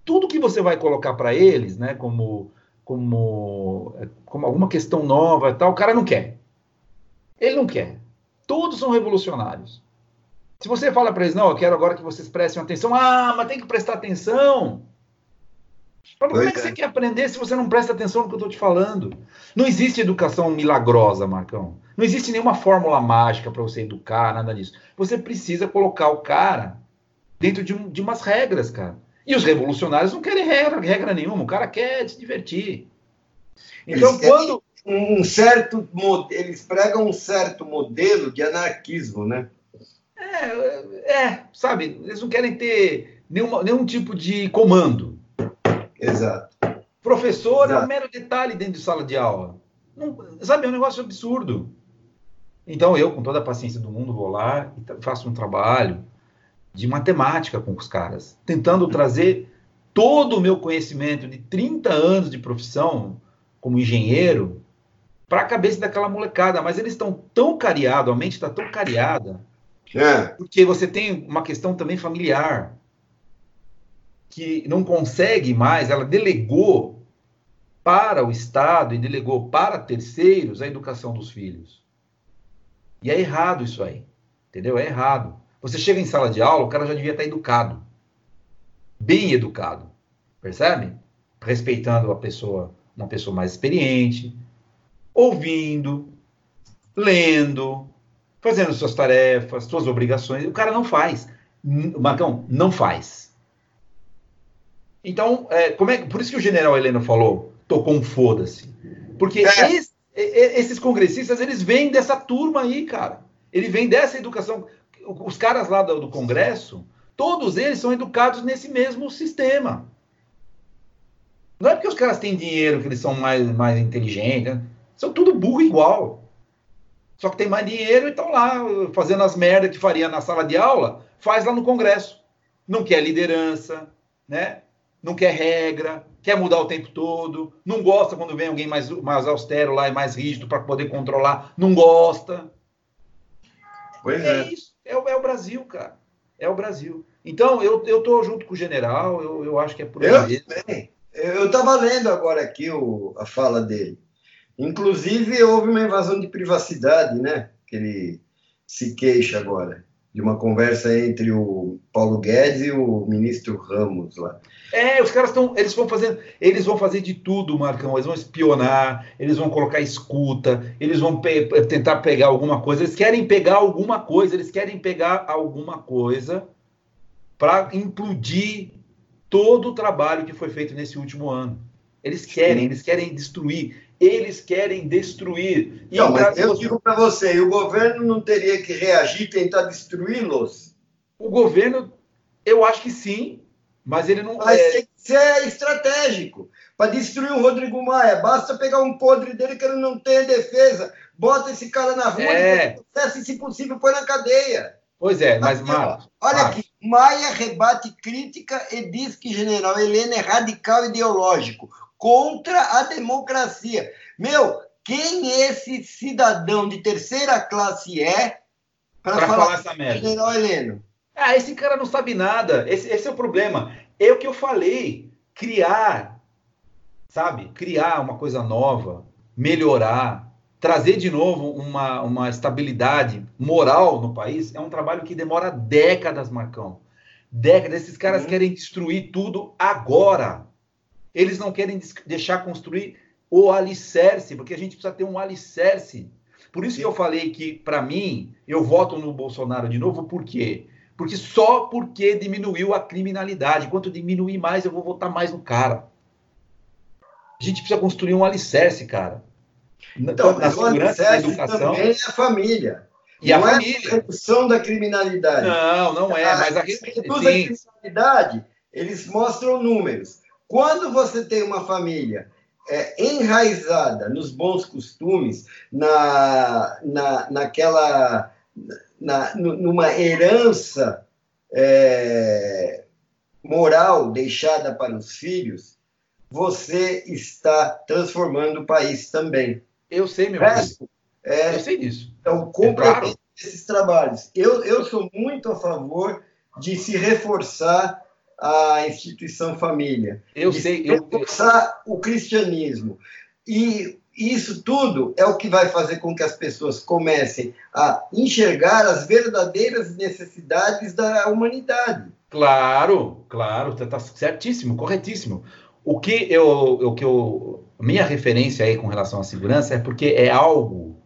[SPEAKER 1] Tudo que você vai colocar para eles, né, como como, como alguma questão nova e tal, o cara não quer. Ele não quer. Todos são revolucionários. Se você fala para eles, não, eu quero agora que vocês prestem atenção, ah, mas tem que prestar atenção. Mas como é que você quer aprender se você não presta atenção no que eu estou te falando? Não existe educação milagrosa, Marcão. Não existe nenhuma fórmula mágica para você educar, nada disso. Você precisa colocar o cara dentro de, um, de umas regras, cara. E os revolucionários não querem regra, regra nenhuma, o cara quer se divertir.
[SPEAKER 2] Então, eles quando. Um certo, eles pregam um certo modelo de anarquismo, né?
[SPEAKER 1] É, é sabe, eles não querem ter nenhuma, nenhum tipo de comando.
[SPEAKER 2] Exato.
[SPEAKER 1] Professor Exato. é um mero detalhe dentro de sala de aula. Não, sabe, é um negócio absurdo. Então eu, com toda a paciência do mundo, vou lá e faço um trabalho de matemática com os caras, tentando trazer todo o meu conhecimento de 30 anos de profissão como engenheiro para a cabeça daquela molecada, mas eles estão tão cariados, a mente está tão cariada, é. porque você tem uma questão também familiar, que não consegue mais, ela delegou para o Estado e delegou para terceiros a educação dos filhos. E é errado isso aí, entendeu? É errado. Você chega em sala de aula, o cara já devia estar educado. Bem educado. Percebe? Respeitando a pessoa, uma pessoa mais experiente, ouvindo, lendo, fazendo suas tarefas, suas obrigações. O cara não faz. Marcão, não faz. Então, é, como é, por isso que o general Heleno falou, tocou um foda-se. Porque é. esse, esses congressistas, eles vêm dessa turma aí, cara. Ele vem dessa educação os caras lá do, do Congresso, todos eles são educados nesse mesmo sistema. Não é porque os caras têm dinheiro que eles são mais, mais inteligentes, né? são tudo burro igual. Só que tem mais dinheiro e estão lá fazendo as merdas que faria na sala de aula, faz lá no Congresso. Não quer liderança, né? Não quer regra, quer mudar o tempo todo, não gosta quando vem alguém mais, mais austero lá e mais rígido para poder controlar, não gosta.
[SPEAKER 2] Pois é, é.
[SPEAKER 1] isso. É, é o Brasil, cara. É o Brasil. Então, eu, eu tô junto com o general, eu, eu acho que é por
[SPEAKER 2] aí. Eu Eu estava lendo agora aqui o, a fala dele. Inclusive, houve uma invasão de privacidade, né? Que ele se queixa agora de uma conversa entre o Paulo Guedes e o ministro Ramos lá.
[SPEAKER 1] É, os caras estão, eles vão fazendo, eles vão fazer de tudo, Marcão. Eles vão espionar, eles vão colocar escuta, eles vão pe tentar pegar alguma coisa. Eles querem pegar alguma coisa, eles querem pegar alguma coisa para implodir todo o trabalho que foi feito nesse último ano. Eles querem, eles querem destruir, eles querem destruir.
[SPEAKER 2] E não, mas eu digo para você, o governo não teria que reagir, tentar destruí-los?
[SPEAKER 1] O governo, eu acho que sim, mas ele não.
[SPEAKER 2] Mas é... tem que ser estratégico. Para destruir o Rodrigo Maia, basta pegar um podre dele que ele não tem defesa, bota esse cara na rua, é... e se possível, põe na cadeia.
[SPEAKER 1] Pois é, mas, Marcos.
[SPEAKER 2] Olha Marcos. aqui, Maia rebate crítica e diz que general Helena é radical ideológico contra a democracia. Meu, quem esse cidadão de terceira classe é
[SPEAKER 1] para falar, falar essa merda?
[SPEAKER 2] General Heleno.
[SPEAKER 1] Ah, esse cara não sabe nada. Esse, esse é o problema. É o que eu falei. Criar, sabe? Criar uma coisa nova, melhorar, trazer de novo uma, uma estabilidade moral no país é um trabalho que demora décadas, Marcão. Décadas. Esses caras uhum. querem destruir tudo agora. Eles não querem deixar construir o alicerce, porque a gente precisa ter um alicerce. Por isso que eu falei que, para mim, eu voto no Bolsonaro de novo, por quê? Porque só porque diminuiu a criminalidade. Quanto diminuir mais, eu vou votar mais no cara. A gente precisa construir um alicerce, cara.
[SPEAKER 2] Então, na segurança, na educação. Também é a família.
[SPEAKER 1] E não a é família.
[SPEAKER 2] a redução da criminalidade.
[SPEAKER 1] Não, não é. Mas a, a
[SPEAKER 2] reduz a criminalidade, eles mostram números. Quando você tem uma família é, enraizada nos bons costumes, na, na, naquela, na, numa herança é, moral deixada para os filhos, você está transformando o país também.
[SPEAKER 1] Eu sei, meu resto, é, Eu sei disso.
[SPEAKER 2] Então, complemento é claro. esses trabalhos. Eu, eu sou muito a favor de se reforçar a instituição família.
[SPEAKER 1] Eu sei.
[SPEAKER 2] Reforçar eu... o cristianismo. E isso tudo é o que vai fazer com que as pessoas comecem a enxergar as verdadeiras necessidades da humanidade.
[SPEAKER 1] Claro, claro, está certíssimo, corretíssimo. O que eu, o que eu, minha referência aí com relação à segurança é porque é algo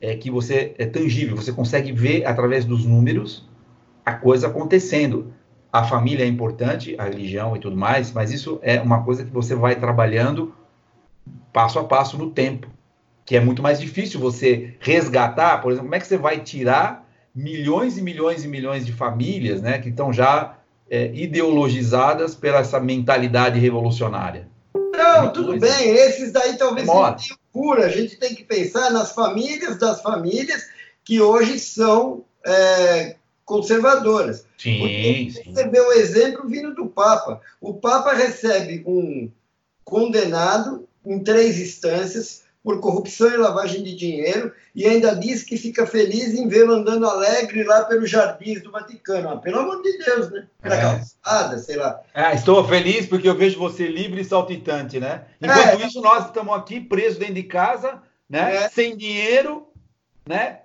[SPEAKER 1] é que você é tangível, você consegue ver através dos números a coisa acontecendo a família é importante, a religião e tudo mais, mas isso é uma coisa que você vai trabalhando passo a passo no tempo, que é muito mais difícil você resgatar, por exemplo, como é que você vai tirar milhões e milhões e milhões de famílias, né, que estão já é, ideologizadas pela essa mentalidade revolucionária.
[SPEAKER 2] Não, tudo bem, esses daí talvez não tenham cura. A gente tem que pensar nas famílias das famílias que hoje são é, conservadoras.
[SPEAKER 1] Sim,
[SPEAKER 2] sim. Você vê o exemplo vindo do Papa. O Papa recebe um condenado em três instâncias por corrupção e lavagem de dinheiro e ainda diz que fica feliz em vê-lo andando alegre lá pelos jardins do Vaticano. Ah, pelo amor de Deus, né? Pela é. calçada, sei lá.
[SPEAKER 1] Ah, estou feliz porque eu vejo você livre e saltitante, né? Enquanto é. isso, nós estamos aqui presos dentro de casa, né? É. Sem dinheiro, né?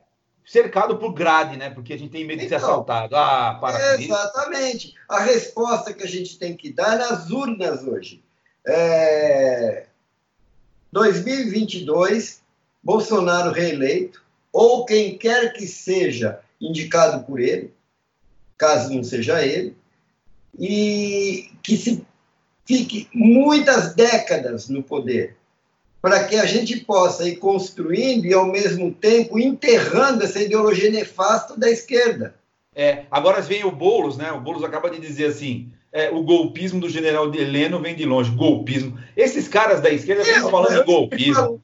[SPEAKER 1] Cercado por grade, né? Porque a gente tem medo de ser então, assaltado. Ah,
[SPEAKER 2] para Exatamente. A resposta que a gente tem que dar é nas urnas hoje. É... 2022, Bolsonaro reeleito, ou quem quer que seja indicado por ele, caso não seja ele, e que se fique muitas décadas no poder para que a gente possa ir construindo e, ao mesmo tempo, enterrando essa ideologia nefasta da esquerda.
[SPEAKER 1] É, agora vem o Boulos, né? O Boulos acaba de dizer assim: é, o golpismo do general Heleno vem de longe. Golpismo. Esses caras da esquerda é, estão falando de golpismo.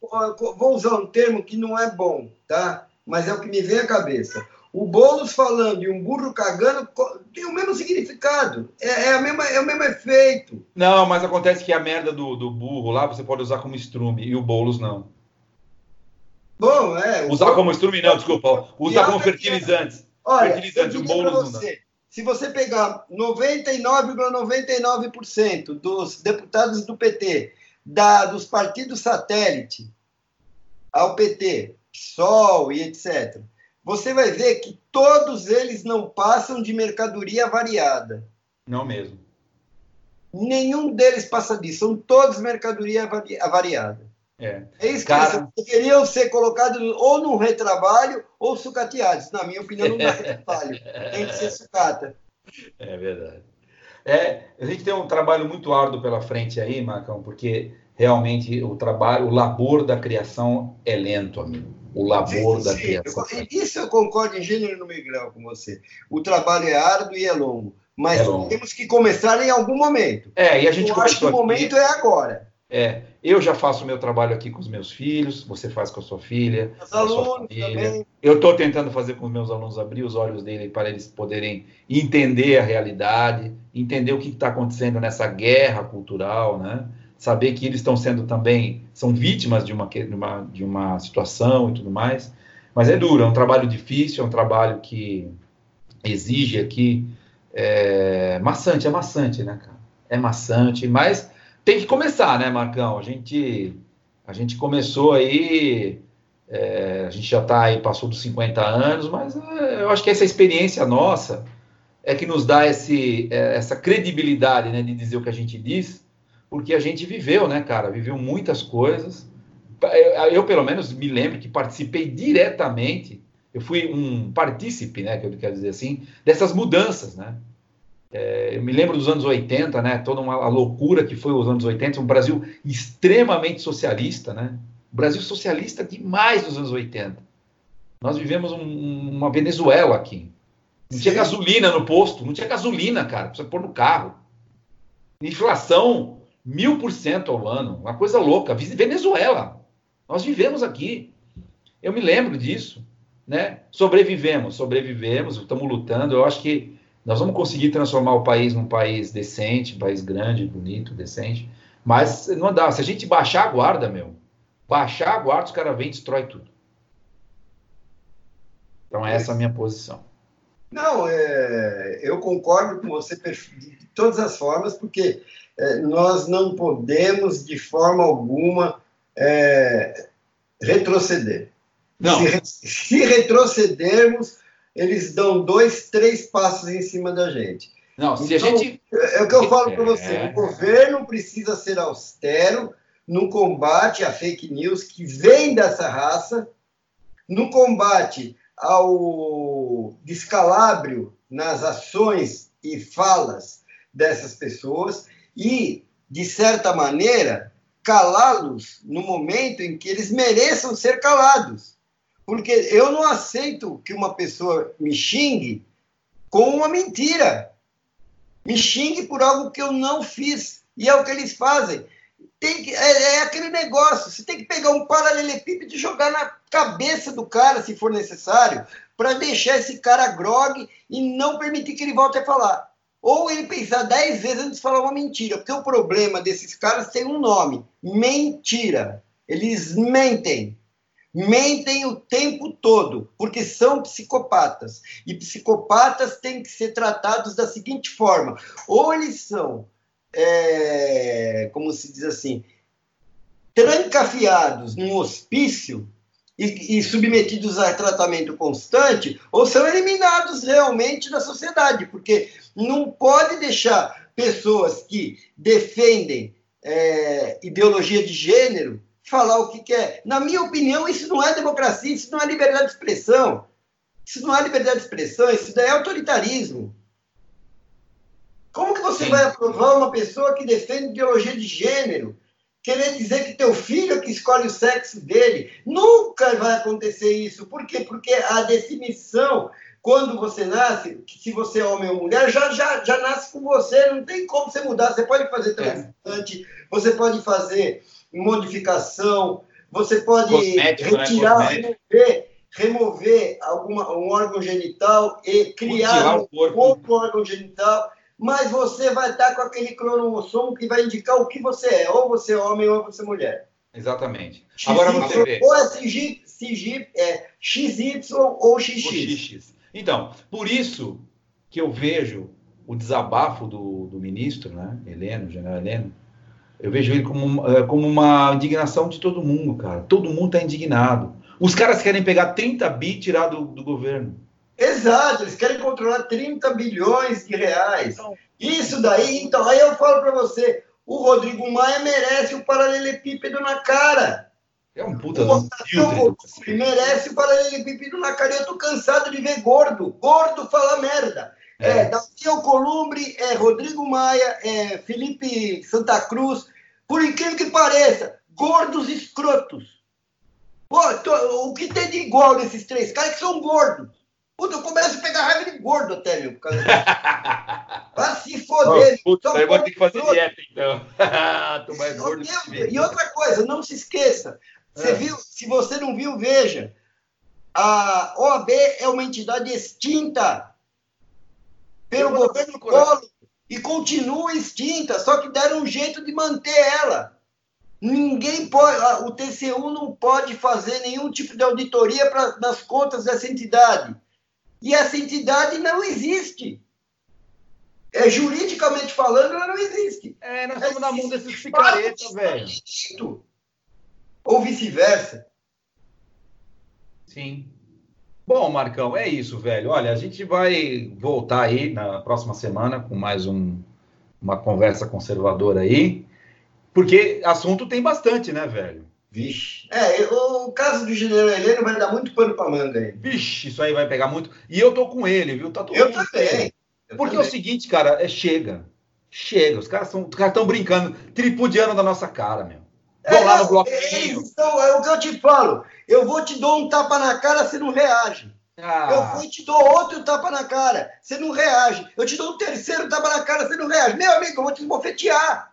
[SPEAKER 2] vou usar um termo que não é bom, tá? Mas é o que me vem à cabeça. O Boulos falando e um burro cagando tem o mesmo significado. É, é, a mesma, é o mesmo efeito.
[SPEAKER 1] Não, mas acontece que a merda do, do burro lá você pode usar como estrume e o Boulos não.
[SPEAKER 2] Bom, é.
[SPEAKER 1] Usar como estrume não, desculpa. Usar como fertilizantes.
[SPEAKER 2] Olha, fertilizantes, o Boulos você, não. Se você pegar 99,99% ,99 dos deputados do PT, da, dos partidos satélite ao PT, PSOL e etc., você vai ver que todos eles não passam de mercadoria variada.
[SPEAKER 1] Não mesmo.
[SPEAKER 2] Nenhum deles passa disso. São todos mercadoria variada.
[SPEAKER 1] É,
[SPEAKER 2] é isso que Cara... deveriam ser colocados ou no retrabalho ou sucateados. Na minha opinião, não dá retrabalho. Tem que ser sucata.
[SPEAKER 1] É verdade. É, a gente tem um trabalho muito árduo pela frente aí, Marcão, porque realmente o trabalho, o labor da criação é lento, amigo. O labor sim, da sim. criação.
[SPEAKER 2] Isso eu concordo em gênero no grau com você. O trabalho é árduo e é longo, mas é longo. temos que começar em algum momento.
[SPEAKER 1] É, e a gente
[SPEAKER 2] eu acho que o momento é agora.
[SPEAKER 1] É, eu já faço o meu trabalho aqui com os meus filhos, você faz com a sua filha,
[SPEAKER 2] os alunos também.
[SPEAKER 1] Eu estou tentando fazer com os meus alunos abrir os olhos dele para eles poderem entender a realidade, entender o que está acontecendo nessa guerra cultural, né? Saber que eles estão sendo também são vítimas de uma, de uma de uma situação e tudo mais. Mas é duro, é um trabalho difícil, é um trabalho que exige aqui é, maçante, é maçante, né, cara? É maçante, mas tem que começar, né, Marcão? A gente, a gente começou aí, é, a gente já está aí, passou dos 50 anos, mas é, eu acho que essa experiência nossa é que nos dá esse, é, essa credibilidade, né, de dizer o que a gente diz, porque a gente viveu, né, cara? Viveu muitas coisas. Eu, pelo menos, me lembro que participei diretamente, eu fui um partícipe, né, que eu quero dizer assim, dessas mudanças, né? É, eu me lembro dos anos 80, né? Toda uma loucura que foi os anos 80, um Brasil extremamente socialista, né? Brasil socialista demais nos anos 80. Nós vivemos um, uma Venezuela aqui. Não tinha gasolina no posto, não tinha gasolina, cara, você pôr no carro. Inflação mil por cento ao ano, uma coisa louca. Venezuela, nós vivemos aqui. Eu me lembro disso, né? Sobrevivemos, sobrevivemos, estamos lutando. Eu acho que nós vamos conseguir transformar o país num país decente, país grande, bonito, decente. Mas não dá. Se a gente baixar a guarda, meu, baixar a guarda, os caras vêm e destrói tudo. Então, essa é a minha posição.
[SPEAKER 2] Não, é, eu concordo com você de todas as formas, porque nós não podemos, de forma alguma, é, retroceder.
[SPEAKER 1] Não.
[SPEAKER 2] Se, se retrocedermos, eles dão dois, três passos em cima da gente.
[SPEAKER 1] Não, se então, a gente.
[SPEAKER 2] É o que eu falo para você: é... o governo precisa ser austero no combate à fake news que vem dessa raça, no combate ao descalabro nas ações e falas dessas pessoas e, de certa maneira, calá-los no momento em que eles mereçam ser calados. Porque eu não aceito que uma pessoa me xingue com uma mentira. Me xingue por algo que eu não fiz. E é o que eles fazem. Tem que, é, é aquele negócio. Você tem que pegar um paralelepípedo e jogar na cabeça do cara, se for necessário, para deixar esse cara grogue e não permitir que ele volte a falar. Ou ele pensar dez vezes antes de falar uma mentira. Porque o problema desses caras tem um nome: mentira. Eles mentem mentem o tempo todo, porque são psicopatas. E psicopatas têm que ser tratados da seguinte forma: ou eles são, é, como se diz assim, trancafiados num hospício e, e, submetidos a tratamento constante, ou são eliminados realmente da sociedade, porque não pode deixar pessoas que defendem é, ideologia de gênero falar o que quer. Na minha opinião, isso não é democracia, isso não é liberdade de expressão. Isso não é liberdade de expressão, isso daí é autoritarismo. Como que você Sim. vai aprovar uma pessoa que defende ideologia de gênero? Querer dizer que teu filho é que escolhe o sexo dele? Nunca vai acontecer isso. Por quê? Porque a definição, quando você nasce, se você é homem ou mulher, já, já, já nasce com você. Não tem como você mudar. Você pode fazer é. transplante, você pode fazer modificação, você pode Cosmético, né? retirar, né? remover, remover alguma, um órgão genital e criar um outro órgão genital, mas você vai estar com aquele cromossomo que vai indicar o que você é, ou você é homem ou você é mulher.
[SPEAKER 1] Exatamente.
[SPEAKER 2] XY, Agora você vê. Ou é CG, CG, é XY ou XX. XX.
[SPEAKER 1] Então, por isso que eu vejo o desabafo do, do ministro, né, Heleno, general Heleno, eu vejo ele como, é, como uma indignação de todo mundo, cara. Todo mundo está indignado. Os caras querem pegar 30 bi e tirar do, do governo.
[SPEAKER 2] Exato, eles querem controlar 30 bilhões de reais. Então, Isso daí, então, aí eu falo para você, o Rodrigo Maia merece o paralelepípedo na cara.
[SPEAKER 1] É um puta o
[SPEAKER 2] filtro. merece o paralelepípedo na cara. Eu tô cansado de ver gordo, gordo falar merda. É, é Davi Alcolumbre, é Rodrigo Maia, é Felipe Santa Cruz. Por incrível que pareça, gordos escrotos. Pô, tô, o que tem de igual nesses três caras que são gordos? Puta, eu começo a pegar raiva de gordo até, meu. Vai se foder.
[SPEAKER 1] Oh, puta, eu vou ter que fazer dieta, então. Tô mais gordo.
[SPEAKER 2] E outra coisa, não se esqueça. Você é. viu? Se você não viu, veja. A OAB é uma entidade extinta pelo governo Collor e continua extinta, só que deram um jeito de manter ela. Ninguém pode, o TCU não pode fazer nenhum tipo de auditoria pra, nas contas dessa entidade. E essa entidade não existe. É, juridicamente falando, ela não existe.
[SPEAKER 1] É, nós estamos na mão desses picaretas, velho.
[SPEAKER 2] Ou vice-versa.
[SPEAKER 1] Sim. Bom, Marcão, é isso, velho. Olha, a gente vai voltar aí na próxima semana com mais um, uma conversa conservadora aí, porque assunto tem bastante, né, velho?
[SPEAKER 2] Vixe. É, o caso do general Heleno vai dar muito pano pra manga aí.
[SPEAKER 1] Vixe, isso aí vai pegar muito. E eu tô com ele, viu? Tá
[SPEAKER 2] todo eu também.
[SPEAKER 1] Eu porque também. é o seguinte, cara, é chega. Chega. Os caras estão brincando, tripudiando da nossa cara, meu.
[SPEAKER 2] Vão é, lá no bloquinho. Então, é o que eu te falo. Eu vou te dar um tapa na cara, você não reage. Ah. Eu vou te dou outro tapa na cara, você não reage. Eu te dou um terceiro tapa na cara, você não reage. Meu amigo, eu vou te esbofetear.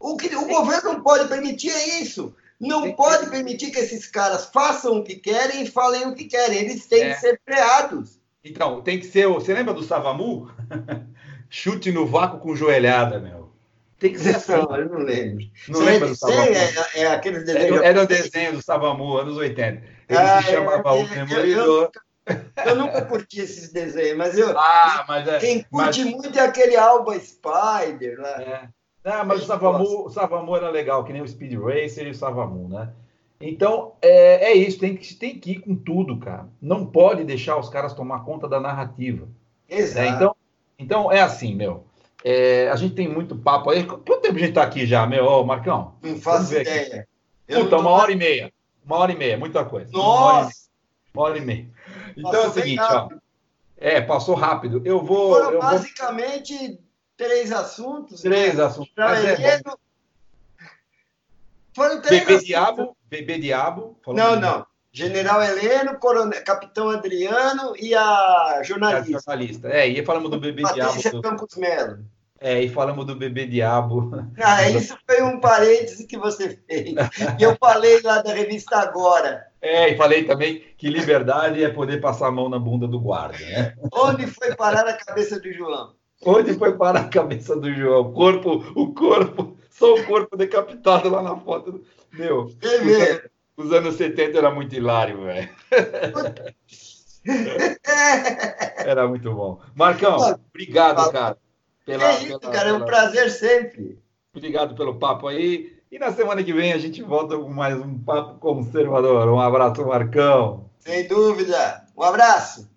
[SPEAKER 2] O que o governo não pode permitir é isso. Não pode permitir que esses caras façam o que querem e falem o que querem. Eles têm é. que ser freados.
[SPEAKER 1] Então, tem que ser. Você lembra do Savamu? Chute no vácuo com joelhada, meu. Tem que ser assim.
[SPEAKER 2] Não, eu não lembro.
[SPEAKER 1] Não lembra do Savamu?
[SPEAKER 2] É, é aqueles desenhos.
[SPEAKER 1] Era, era o desenho do Savamu, anos 80. Ele ah, se chamava é, o Demolidor.
[SPEAKER 2] Eu, eu, nunca curti esses desenhos, mas eu.
[SPEAKER 1] Ah, mas é,
[SPEAKER 2] quem curte mas... muito é aquele Alba Spider lá.
[SPEAKER 1] É. Ah, mas o Savamu, o Savamu era legal, que nem o Speed Racer e o Savamu, né? Então, é, é isso, tem que, tem que ir com tudo, cara. Não pode deixar os caras tomar conta da narrativa.
[SPEAKER 2] Exato.
[SPEAKER 1] Né? Então, então, é assim, meu. É, a gente tem muito papo aí. Quanto tempo a gente tá aqui já, meu? Ô, Marcão?
[SPEAKER 2] Não faço ideia.
[SPEAKER 1] Puta, uma hora e meia. Uma hora e meia, muita coisa.
[SPEAKER 2] Nossa!
[SPEAKER 1] Uma hora e meia. Então passou é o seguinte, ó. É, passou rápido. Eu vou.
[SPEAKER 2] Foram
[SPEAKER 1] eu
[SPEAKER 2] basicamente vou... três assuntos.
[SPEAKER 1] Três né? assuntos. É
[SPEAKER 2] Foram três
[SPEAKER 1] Bebê assuntos. Diabo, Bebê Diabo.
[SPEAKER 2] Não, não. General Heleno, Coronel, Capitão Adriano e a jornalista. É, a
[SPEAKER 1] jornalista. É, e falamos do Bebê
[SPEAKER 2] Patrícia
[SPEAKER 1] Diabo.
[SPEAKER 2] Campos Melo.
[SPEAKER 1] É, e falamos do Bebê Diabo.
[SPEAKER 2] Ah, isso foi um parêntese que você fez. E eu falei lá da revista Agora.
[SPEAKER 1] É, e falei também que liberdade é poder passar a mão na bunda do guarda, né?
[SPEAKER 2] Onde foi parar a cabeça do João?
[SPEAKER 1] Onde foi parar a cabeça do João? O corpo, o corpo, só o corpo decapitado lá na foto. Meu, os, os anos 70 era muito hilário, velho. Era muito bom. Marcão, obrigado, cara.
[SPEAKER 2] Pela, é isso, pela, cara, é um prazer sempre.
[SPEAKER 1] Obrigado pelo papo aí. E na semana que vem a gente volta com mais um papo conservador. Um abraço, Marcão.
[SPEAKER 2] Sem dúvida. Um abraço.